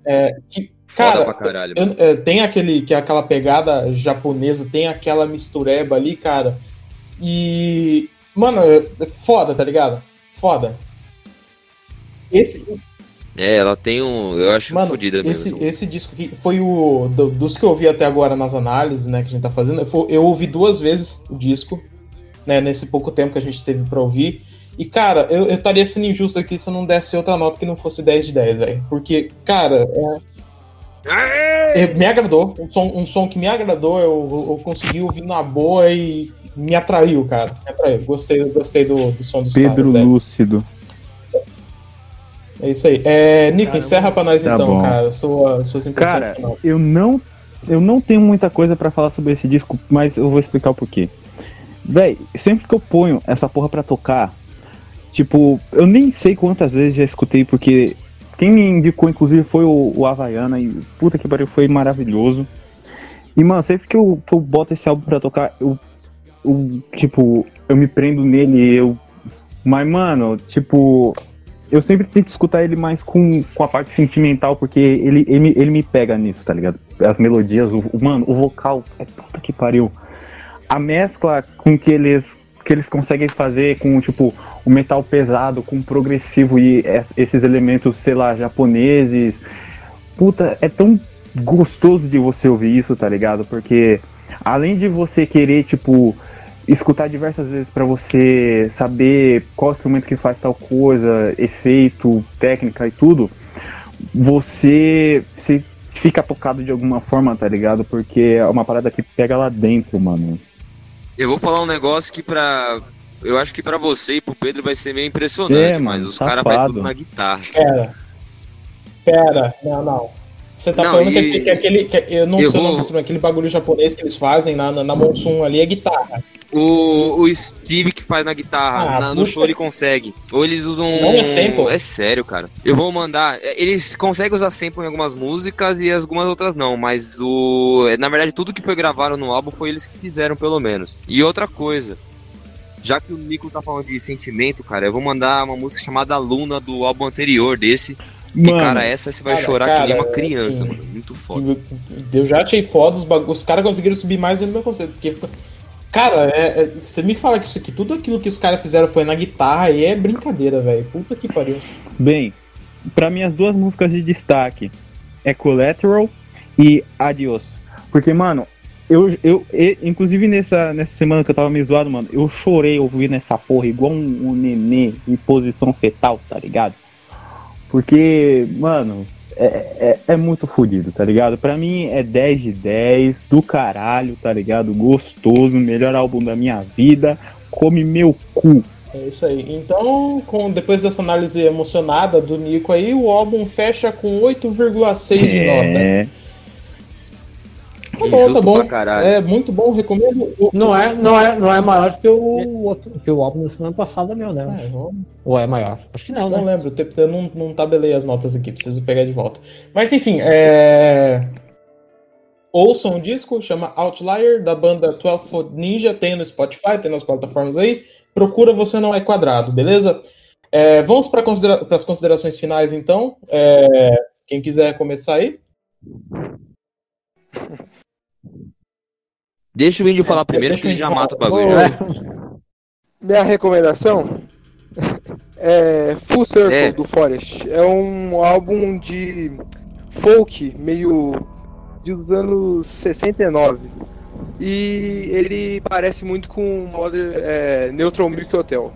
é, que, cara, caralho. eu- é, tem aquele, que é aquela pegada japonesa, tem aquela mistureba ali, cara, e, mano, é foda, tá ligado? Foda. Esse, É, ela tem um. Eu acho Mano, fodida esse, mesmo. esse disco aqui foi o. do- dos que eu ouvi até agora nas análises, né, que a gente tá fazendo. Eu, eu ouvi duas vezes o disco, né, nesse pouco tempo que a gente teve pra ouvir. E, cara, eu eu estaria sendo injusto aqui se eu não desse outra nota que não fosse 10 de 10, velho. Porque, cara, é- é, me agradou. Um som, um som que me agradou, eu, eu consegui ouvir na boa e me atraiu, cara. Me atraiu. Gostei, gostei do, do som dos Pedro caras, velho. Lúcido. É isso aí. É, Nico, Caramba. encerra pra nós Tá então, bom. cara. Sua, suas impressões. Cara, eu não, eu não tenho muita coisa pra falar sobre esse disco, mas eu vou explicar o porquê. Véi, sempre que eu ponho essa porra pra tocar, tipo, eu nem sei quantas vezes já escutei, porque quem me indicou, inclusive, foi o, o Havaiana, e puta que pariu, foi maravilhoso. E, mano, sempre que eu, que eu boto esse álbum pra tocar, eu, eu, tipo, eu me prendo nele, eu. Mas, mano, tipo, eu sempre tento escutar ele mais com, com a parte sentimental, porque ele, ele, ele me pega nisso, tá ligado? As melodias, o, mano, o vocal, é puta que pariu. A mescla com que eles, que eles conseguem fazer com, tipo, o metal pesado, com o progressivo e es- esses elementos, sei lá, japoneses. Puta, é tão gostoso de você ouvir isso, tá ligado? Porque além de você querer, tipo, escutar diversas vezes pra você saber qual instrumento que faz tal coisa, efeito, técnica e tudo, você se fica tocado de alguma forma, tá ligado? Porque é uma parada que pega lá dentro, mano. Eu vou falar um negócio que pra. Eu acho que pra você e pro Pedro vai ser meio impressionante, É, mas mano, os caras vai safado. tudo na guitarra. Pera. Pera, não, não. Você tá Não, falando que, e- aquele- que aquele. que- eu não eu sei o nome vou- do instrumento, aquele bagulho japonês que eles fazem na, na, na Monsoon ali é guitarra. O, o Steve que faz na guitarra, Ah, na- no show ele consegue. Ou eles usam. Não é sample? É sério, cara. Eu vou mandar. é, Eles conseguem usar sample em algumas músicas e algumas outras não, mas o. é, Na verdade, tudo que foi gravado no álbum foi eles que fizeram, pelo menos. E outra coisa. Já que o Nico tá falando de sentimento, cara, eu vou mandar uma música chamada Luna do álbum anterior desse. E, Mano, cara, essa você vai cara, chorar cara, que nem uma criança, assim, mano. Muito foda. Eu já achei foda, os, os caras conseguiram subir mais dentro do meu conceito. Porque, cara, é- é- você me fala que isso aqui, tudo aquilo que os caras fizeram foi na guitarra e é brincadeira, velho. Puta que pariu. Bem, pra mim as duas músicas de destaque é Collateral e Adios. Porque, mano, eu, eu e- inclusive nessa, nessa semana que eu tava meio zoado, mano, eu chorei ouvindo essa porra igual um, um nenê em posição fetal, tá ligado? Porque, mano, é, é, é muito fodido, tá ligado? Pra mim é 10 de 10, do caralho, tá ligado? Gostoso, melhor álbum da minha vida, come meu cu. É isso aí. Então, com, depois dessa análise emocionada do Nico aí, o álbum fecha com 8,6 de nota. É, Tá bom, tá bom. É muito bom, recomendo. Não é, não é, não é maior que o outro, que o álbum da semana passada meu, né? Não, Ou é maior? Acho que não, não né? lembro, eu não, não tabelei as notas aqui, preciso pegar de volta. Mas enfim, é. Ouçam o disco, chama Outlier, da banda 12 Foot Ninja, tem no Spotify, tem nas plataformas aí. Procura Você Não É Quadrado, beleza? É, vamos para considera as considerações finais, então. É, quem quiser começar aí. [LAUGHS] Deixa o índio falar É, primeiro deixa que ele já mata o falar. bagulho. Minha recomendação é Full Circle É. do Forest. É um álbum de folk meio dos anos 69. E ele parece muito com Modern, é, Neutral Milk Hotel.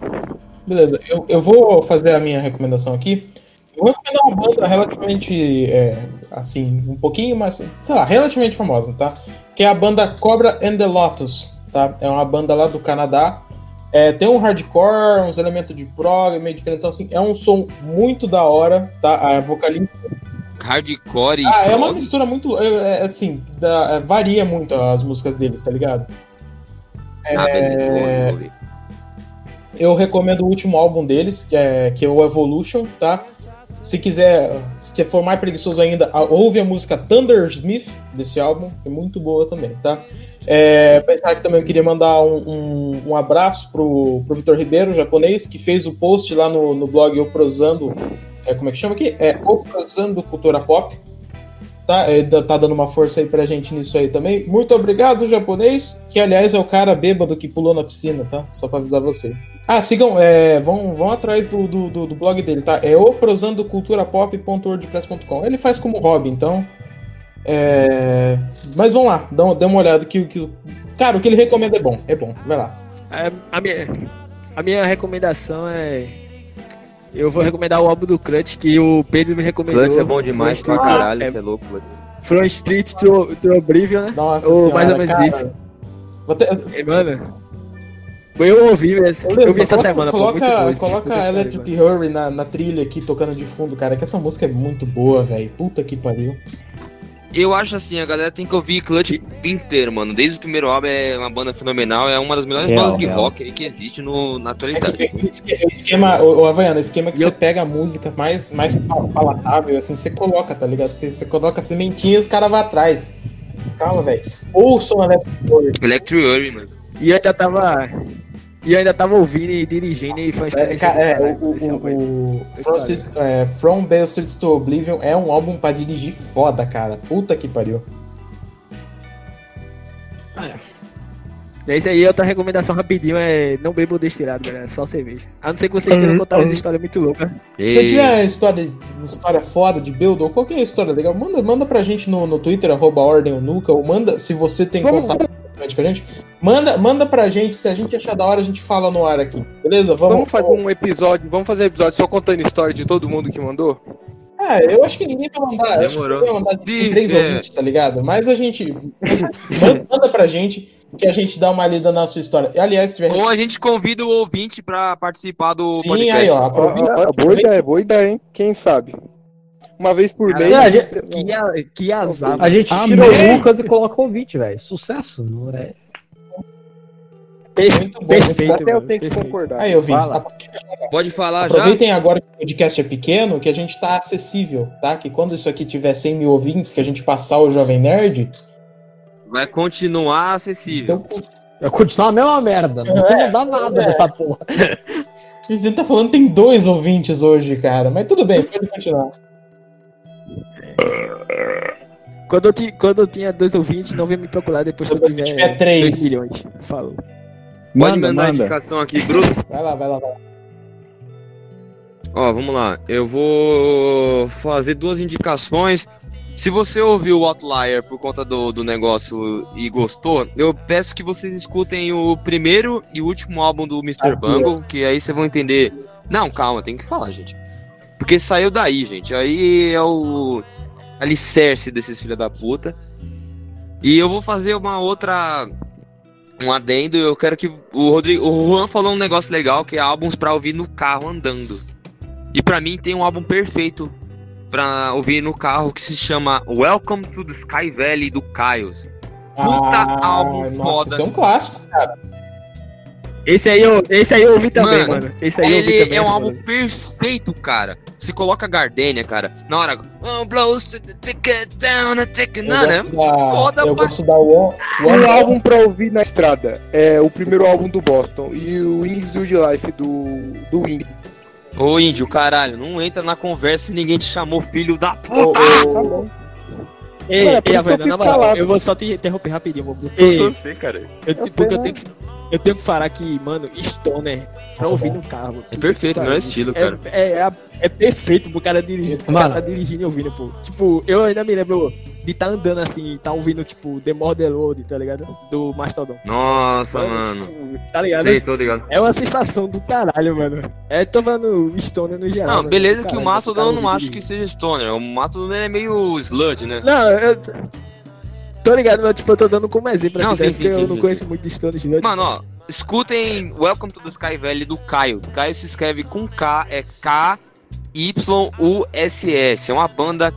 Beleza, eu, eu vou fazer a minha recomendação aqui. Eu vou recomendar uma banda relativamente, é, assim, um pouquinho mais, sei lá, relativamente famosa, tá? Que é a banda Cobra and the Lotus, tá? É uma banda lá do Canadá. É, tem um hardcore, uns elementos de prog, meio diferente, então, assim, é um som muito da hora, tá? A vocalista Hardcore e. ah, é uma mistura muito. É, é, assim, dá- é, varia muito as músicas deles, tá ligado? Ah, vou ver. Eu recomendo o último álbum deles, que é, que é o Evolution, tá? Se quiser, se for mais preguiçoso ainda, ouve a música Thundersmith desse álbum, que é muito boa também, tá? É, pensar que também eu queria mandar um, um, um abraço pro, pro Vitor Ribeiro, japonês, que fez o post lá no, no blog Oprosando. É, como é que chama aqui? É Oprosando Cultura Pop. Tá, dá- tá dando uma força aí pra gente nisso aí também. Muito obrigado, japonês, que aliás é o cara bêbado que pulou na piscina, tá? Só pra avisar vocês. Ah, sigam, é, vão, vão atrás do, do, do- blog dele, tá? É oprosandoculturapop.wordpress.com. Ele faz como hobby, então. É... Mas vão lá, dá uma olhada que, que. Cara, o que ele recomenda é bom, é bom. Vai lá. É, a, minha, a minha recomendação é. Eu vou recomendar o álbum do Crunch que o Pedro me recomendou. Clutch é bom demais pra Street- caralho, é, você é louco. mano. From Street to, to Oblivion, né? Nossa Ou senhora, mais ou menos cara. isso. Vou ter- É, Mano. Eu ouvi, mas eu vi essa coloca, semana. pô, Coloca, muito doido. coloca que Electric Hurry na, na trilha aqui tocando de fundo, cara, que essa música é muito boa, velho. Puta que pariu. Eu acho assim, a galera tem que ouvir Clutch inteiro, mano. Desde o primeiro álbum é uma banda fenomenal, é uma das melhores Real, bandas de real. rock aí que existe no, na É atualidade. que, o esque- o esquema, o, o Havaiano, o esquema que você pega a música mais, mais pal- palatável, assim, você coloca, tá ligado? Você, você coloca a sementinha e o cara vai atrás. Calma, velho. Ouçam Electric. Electric Urry, mano. E eu ainda tava. E eu ainda tava ouvindo e dirigindo e foi uma É, experiência ca- é, caralho, o, o, o From, cara. Streets- é, From Bastards to Oblivion é um álbum pra dirigir foda, cara. Puta que pariu. Esse aí, outra recomendação rapidinho é não bebam destilado, galera, só cerveja. A não ser que vocês queiram contar umas histórias muito loucas. Se você tiver história, história foda de build ou qualquer história legal, manda, manda pra gente no, no Twitter, arroba Ordem ou Nuca, ou manda, se você tem Vamos- contato diretamente com a gente, manda, manda pra gente, se a gente achar da hora, a gente fala no ar aqui. Beleza? Vamos, Vamos fazer um episódio, vamos fazer um episódio só contando história de todo mundo que mandou? Ah, eu acho que ninguém vai mandar. eu Acho que Demorou. ninguém vai mandar de três é. ouvintes, tá ligado? Mas a gente. manda, manda pra gente que a gente dá uma lida na sua história. E, aliás, se tiver. Ou a gente convida o ouvinte pra participar do Sim, podcast. aí, ó. Aproveita. ó, ó, boa ideia, boa ideia, hein? Quem sabe? Uma vez por mês. a gente- Que, a- que azar. A gente Amém. tira o Lucas e coloca o ouvinte, velho. Sucesso, não é? Muito bom. Perfeito, Até eu tenho que perfeito. concordar. Aí, ouvintes, Fala. Pode falar já? aproveitem agora que o podcast é pequeno, que a gente tá acessível, tá? Que quando isso aqui tiver 100 mil ouvintes, que a gente passar o Jovem Nerd, Vai continuar acessível. então Vai continuar a mesma merda. Não vai mudar nada é. dessa porra. a gente tá falando que tem dois ouvintes hoje, cara. Mas tudo bem, pode continuar. Quando eu, ti- quando eu tinha dois ouvintes, não venha me procurar depois que eu Depois que tiver, tiver três. 2 milhões. Falou. Pode Manda, mandar a manda. indicação aqui, Bruno. Vai lá, vai lá, vai lá. Ó, vamos lá. Eu vou fazer duas indicações. Se você ouviu o Outlier por conta do, do negócio e gostou, eu peço que vocês escutem o primeiro e último álbum do Mr. Ah, Bungle, que aí vocês vão entender. Não, calma, tem que falar, gente. Porque saiu daí, gente. Aí é o alicerce desses filha da puta. E eu vou fazer uma outra. Um adendo. Eu quero que. O, Rodrigo, o Juan falou um negócio legal que é álbuns pra ouvir no carro andando. E pra mim tem um álbum perfeito pra ouvir no carro que se chama Welcome to the Sky Valley do Kyles. Puta álbum nossa, foda. Isso é um clássico. Esse aí eu, esse aí eu ouvi também, Mano, mano. Esse aí eu ouvi Ele também. é um mano. álbum perfeito, cara. Se coloca Gardenia, cara. Na hora. Oh, blows to the ticket down, a ticket. Eu Não, né? gosto da, Foda eu gosto da One. Um álbum pra ouvir na estrada. É o primeiro álbum do Boston. E o Wings Good Life do, do Wings. Ô, índio, caralho, não entra na conversa se ninguém te chamou filho da puta. Tá o, bom. Ei, Mano, é ei, fico na moral, eu vou só te interromper rapidinho, vou Eu Ei, sou você, cara. eu, Eu porque eu tenho, que, eu tenho que falar que, mano, Stoner, pra ouvir no carro. É perfeito, meu estilo, cara. É, é, é, é perfeito pro cara dirigir. O cara tá dirigindo e ouvindo, pô. Tipo, eu ainda me lembro de tá andando assim, tá ouvindo, tipo, The More The Load, tá ligado? Do Mastodon. Nossa, mano. tipo, tá ligado? Sei, tô ligado. É uma sensação do caralho, mano. É, tô falando Stoner no geral. Não, beleza que o caralho, Mastodon eu não acho que seja Stoner. O Mastodon é meio sludge, né? Não, eu. Tô ligado, mas tipo, eu tô dando como exemplo Não, assim, sim, porque sim, eu sim, não sim, conheço sim. muito de Stoner Sludge. Mano, ó, escutem Welcome to the Sky Valley do Caio. Caio se escreve com K, é K-Y-U-S-S. É uma banda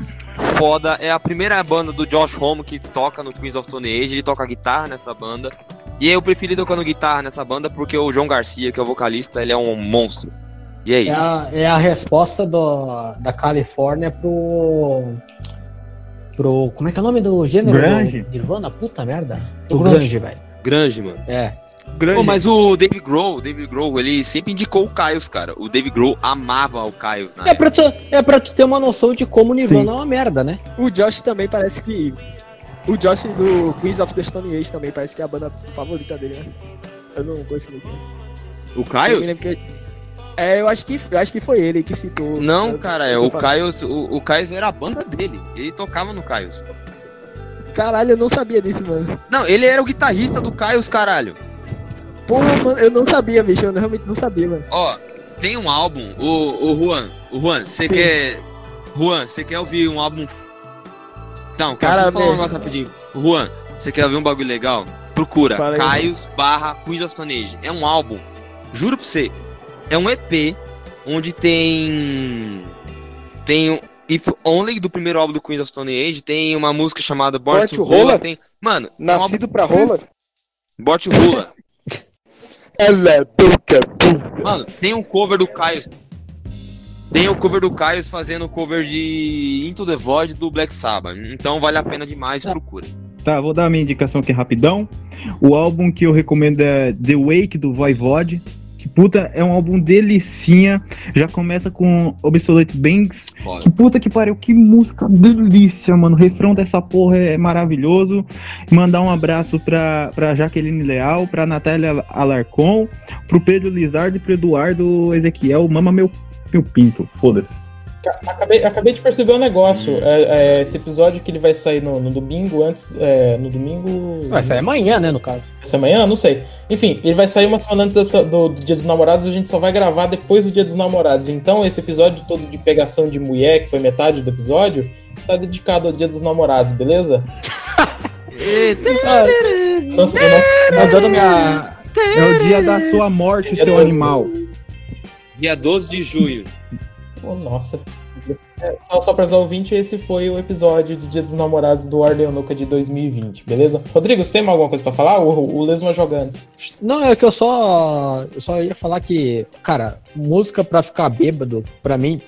foda. É a primeira banda do Josh Homme que toca no Queens of Stone Age. Ele toca guitarra nessa banda. E eu preferi tocando guitarra nessa banda porque o João Garcia, que é o vocalista, ele é um monstro. E é É isso. a, é a resposta do, da Califórnia pro. Pro. Como é que é o nome do gênero? Grunge. Nirvana? Puta merda. Do grunge. Grunge, velho. Grande, mano. É. Grande. Pô, mas o Dave Grohl, o Dave Grohl, ele sempre indicou o Caios, cara. O Dave Grohl amava o Caios É pra, tu, é pra tu ter uma noção de como Nirvana Sim. é uma merda, né? O Josh também parece que. O Josh do Queens of the Stone Age também parece que é a banda favorita dele, né? Eu não conheço muito. né? O Eu Caios? me lembro que- É, eu acho que, eu acho que foi ele que citou. Não, Eu- cara, é eu tô o. Caios, o, o Caios era a banda dele. Ele tocava no Caios. Caralho, eu não sabia disso, mano. Não, ele era o guitarrista do Caios, caralho. Porra, mano, eu não sabia, bicho. Eu realmente não sabia, mano. Ó, tem um álbum, o, o Juan, o Juan, você quer. Juan, você quer ouvir um álbum. Não, cara, Cara, falar um negócio rapidinho. Juan, você quer ouvir um bagulho legal? Procura Fala. Caios barra Queens of Stone Age. É um álbum, juro pra você, é um EP onde tem. Tem o If Only do primeiro álbum do Queens of Stone Age, tem uma música chamada Born Born to Rolla? tem. Mano, é um álbum Nascido pra rola? Born to Rolla. Ela é boca. Mano, tem um cover do Caio. Tem o cover do Caio fazendo o cover de Into the Void do Black Sabbath. Então vale a pena demais, procura. tá? Vou dar a minha indicação aqui rapidão. O álbum que eu recomendo é The Wake do Voivode. Puta, é um álbum delicinha. Já começa com Obsolete Banks. Que puta que pariu, que música delícia, mano. O refrão dessa porra é maravilhoso. Mandar um abraço pra, pra Jaqueline Leal, pra Natália Alarcon, pro Pedro Lizardo e pro Eduardo Ezequiel. Mama meu, meu pinto. Foda-se. Ca- Acabei, acabei de perceber um negócio. É, é, esse episódio que ele vai sair no, no domingo, antes. é, no domingo. Vai sair amanhã, né, no caso. Essa manhã? Não sei. Enfim, ele vai sair uma semana antes dessa- do, do Dia dos Namorados e a gente só vai gravar depois do Dia dos Namorados. Então, esse episódio todo de pegação de mulher, que foi metade do episódio, tá dedicado ao Dia dos Namorados, beleza? Nossa, eu não- Mandando minha. É o dia da sua morte, Dia seu animal. Dia 12 de junho. Oh, nossa. É, só, só para os ouvintes, esse foi o episódio de Dia dos Namorados do Ordem Nuca de 2020, beleza? Rodrigo, você tem alguma coisa pra falar? O, o Lesma joga antes. Não, é que eu só. Eu só ia falar que, cara, música pra ficar bêbado, pra mim.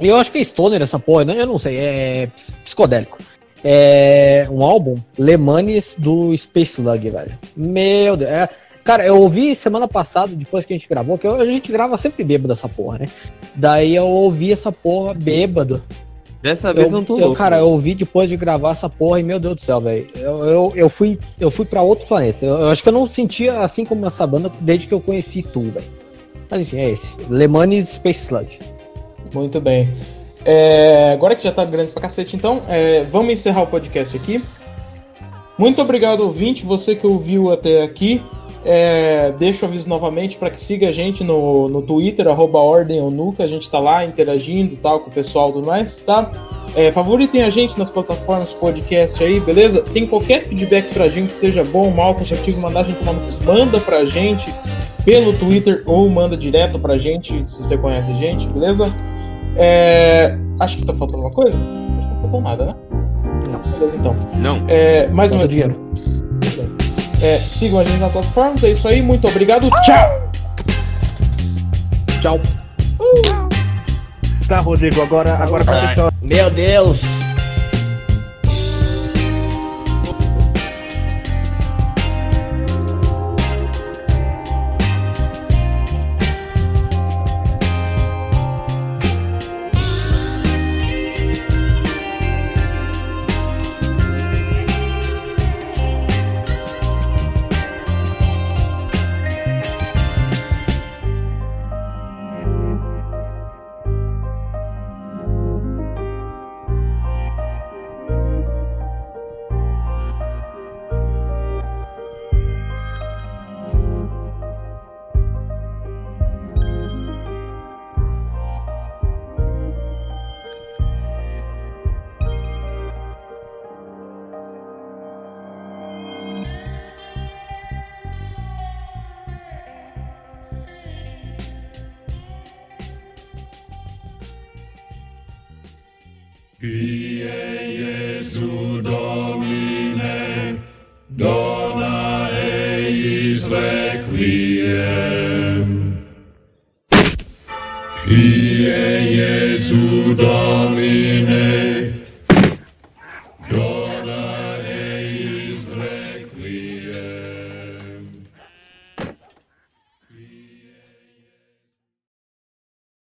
Eu acho que é stoner essa porra? Eu não sei, é ps- psicodélico. É um álbum, Le Manes do Space Slug, velho. Meu Deus. é- cara, eu ouvi semana passada, depois que a gente gravou, que a gente grava sempre bêbado essa porra, né? Daí eu ouvi essa porra bêbado. Dessa vez Eu, não tô eu, louco. cara, eu ouvi depois de gravar essa porra e, meu Deus do céu, velho. Eu, eu, eu fui, eu fui pra outro planeta. Eu, eu acho que eu não sentia assim como essa banda desde que eu conheci tu, velho. Mas enfim, é esse. Le Manes Space Sludge. Muito bem. É, agora que já tá grande pra cacete, então, é, vamos encerrar o podcast aqui. Muito obrigado, ouvinte, você que ouviu até aqui. É, deixa o aviso novamente para que siga a gente no, no Twitter, arroba Ordem ou Nuca. A gente tá lá interagindo tal com o pessoal e tudo mais, tá? É, favoritem a gente nas plataformas podcast aí, beleza? Tem qualquer feedback pra gente, seja bom, mal, construtivo, mandar a gente tomar no manda pra gente pelo Twitter ou manda direto pra gente, se você conhece a gente, beleza? É, acho que tá faltando uma coisa? Acho que não tá faltando nada, né? Não. Beleza, então. Não. É, mais uma Manda dinheiro. É, sigam a gente nas plataformas, é isso aí, muito obrigado, tchau! Tchau. Tá, Rodrigo, agora, agora pra fechar Meu Deus.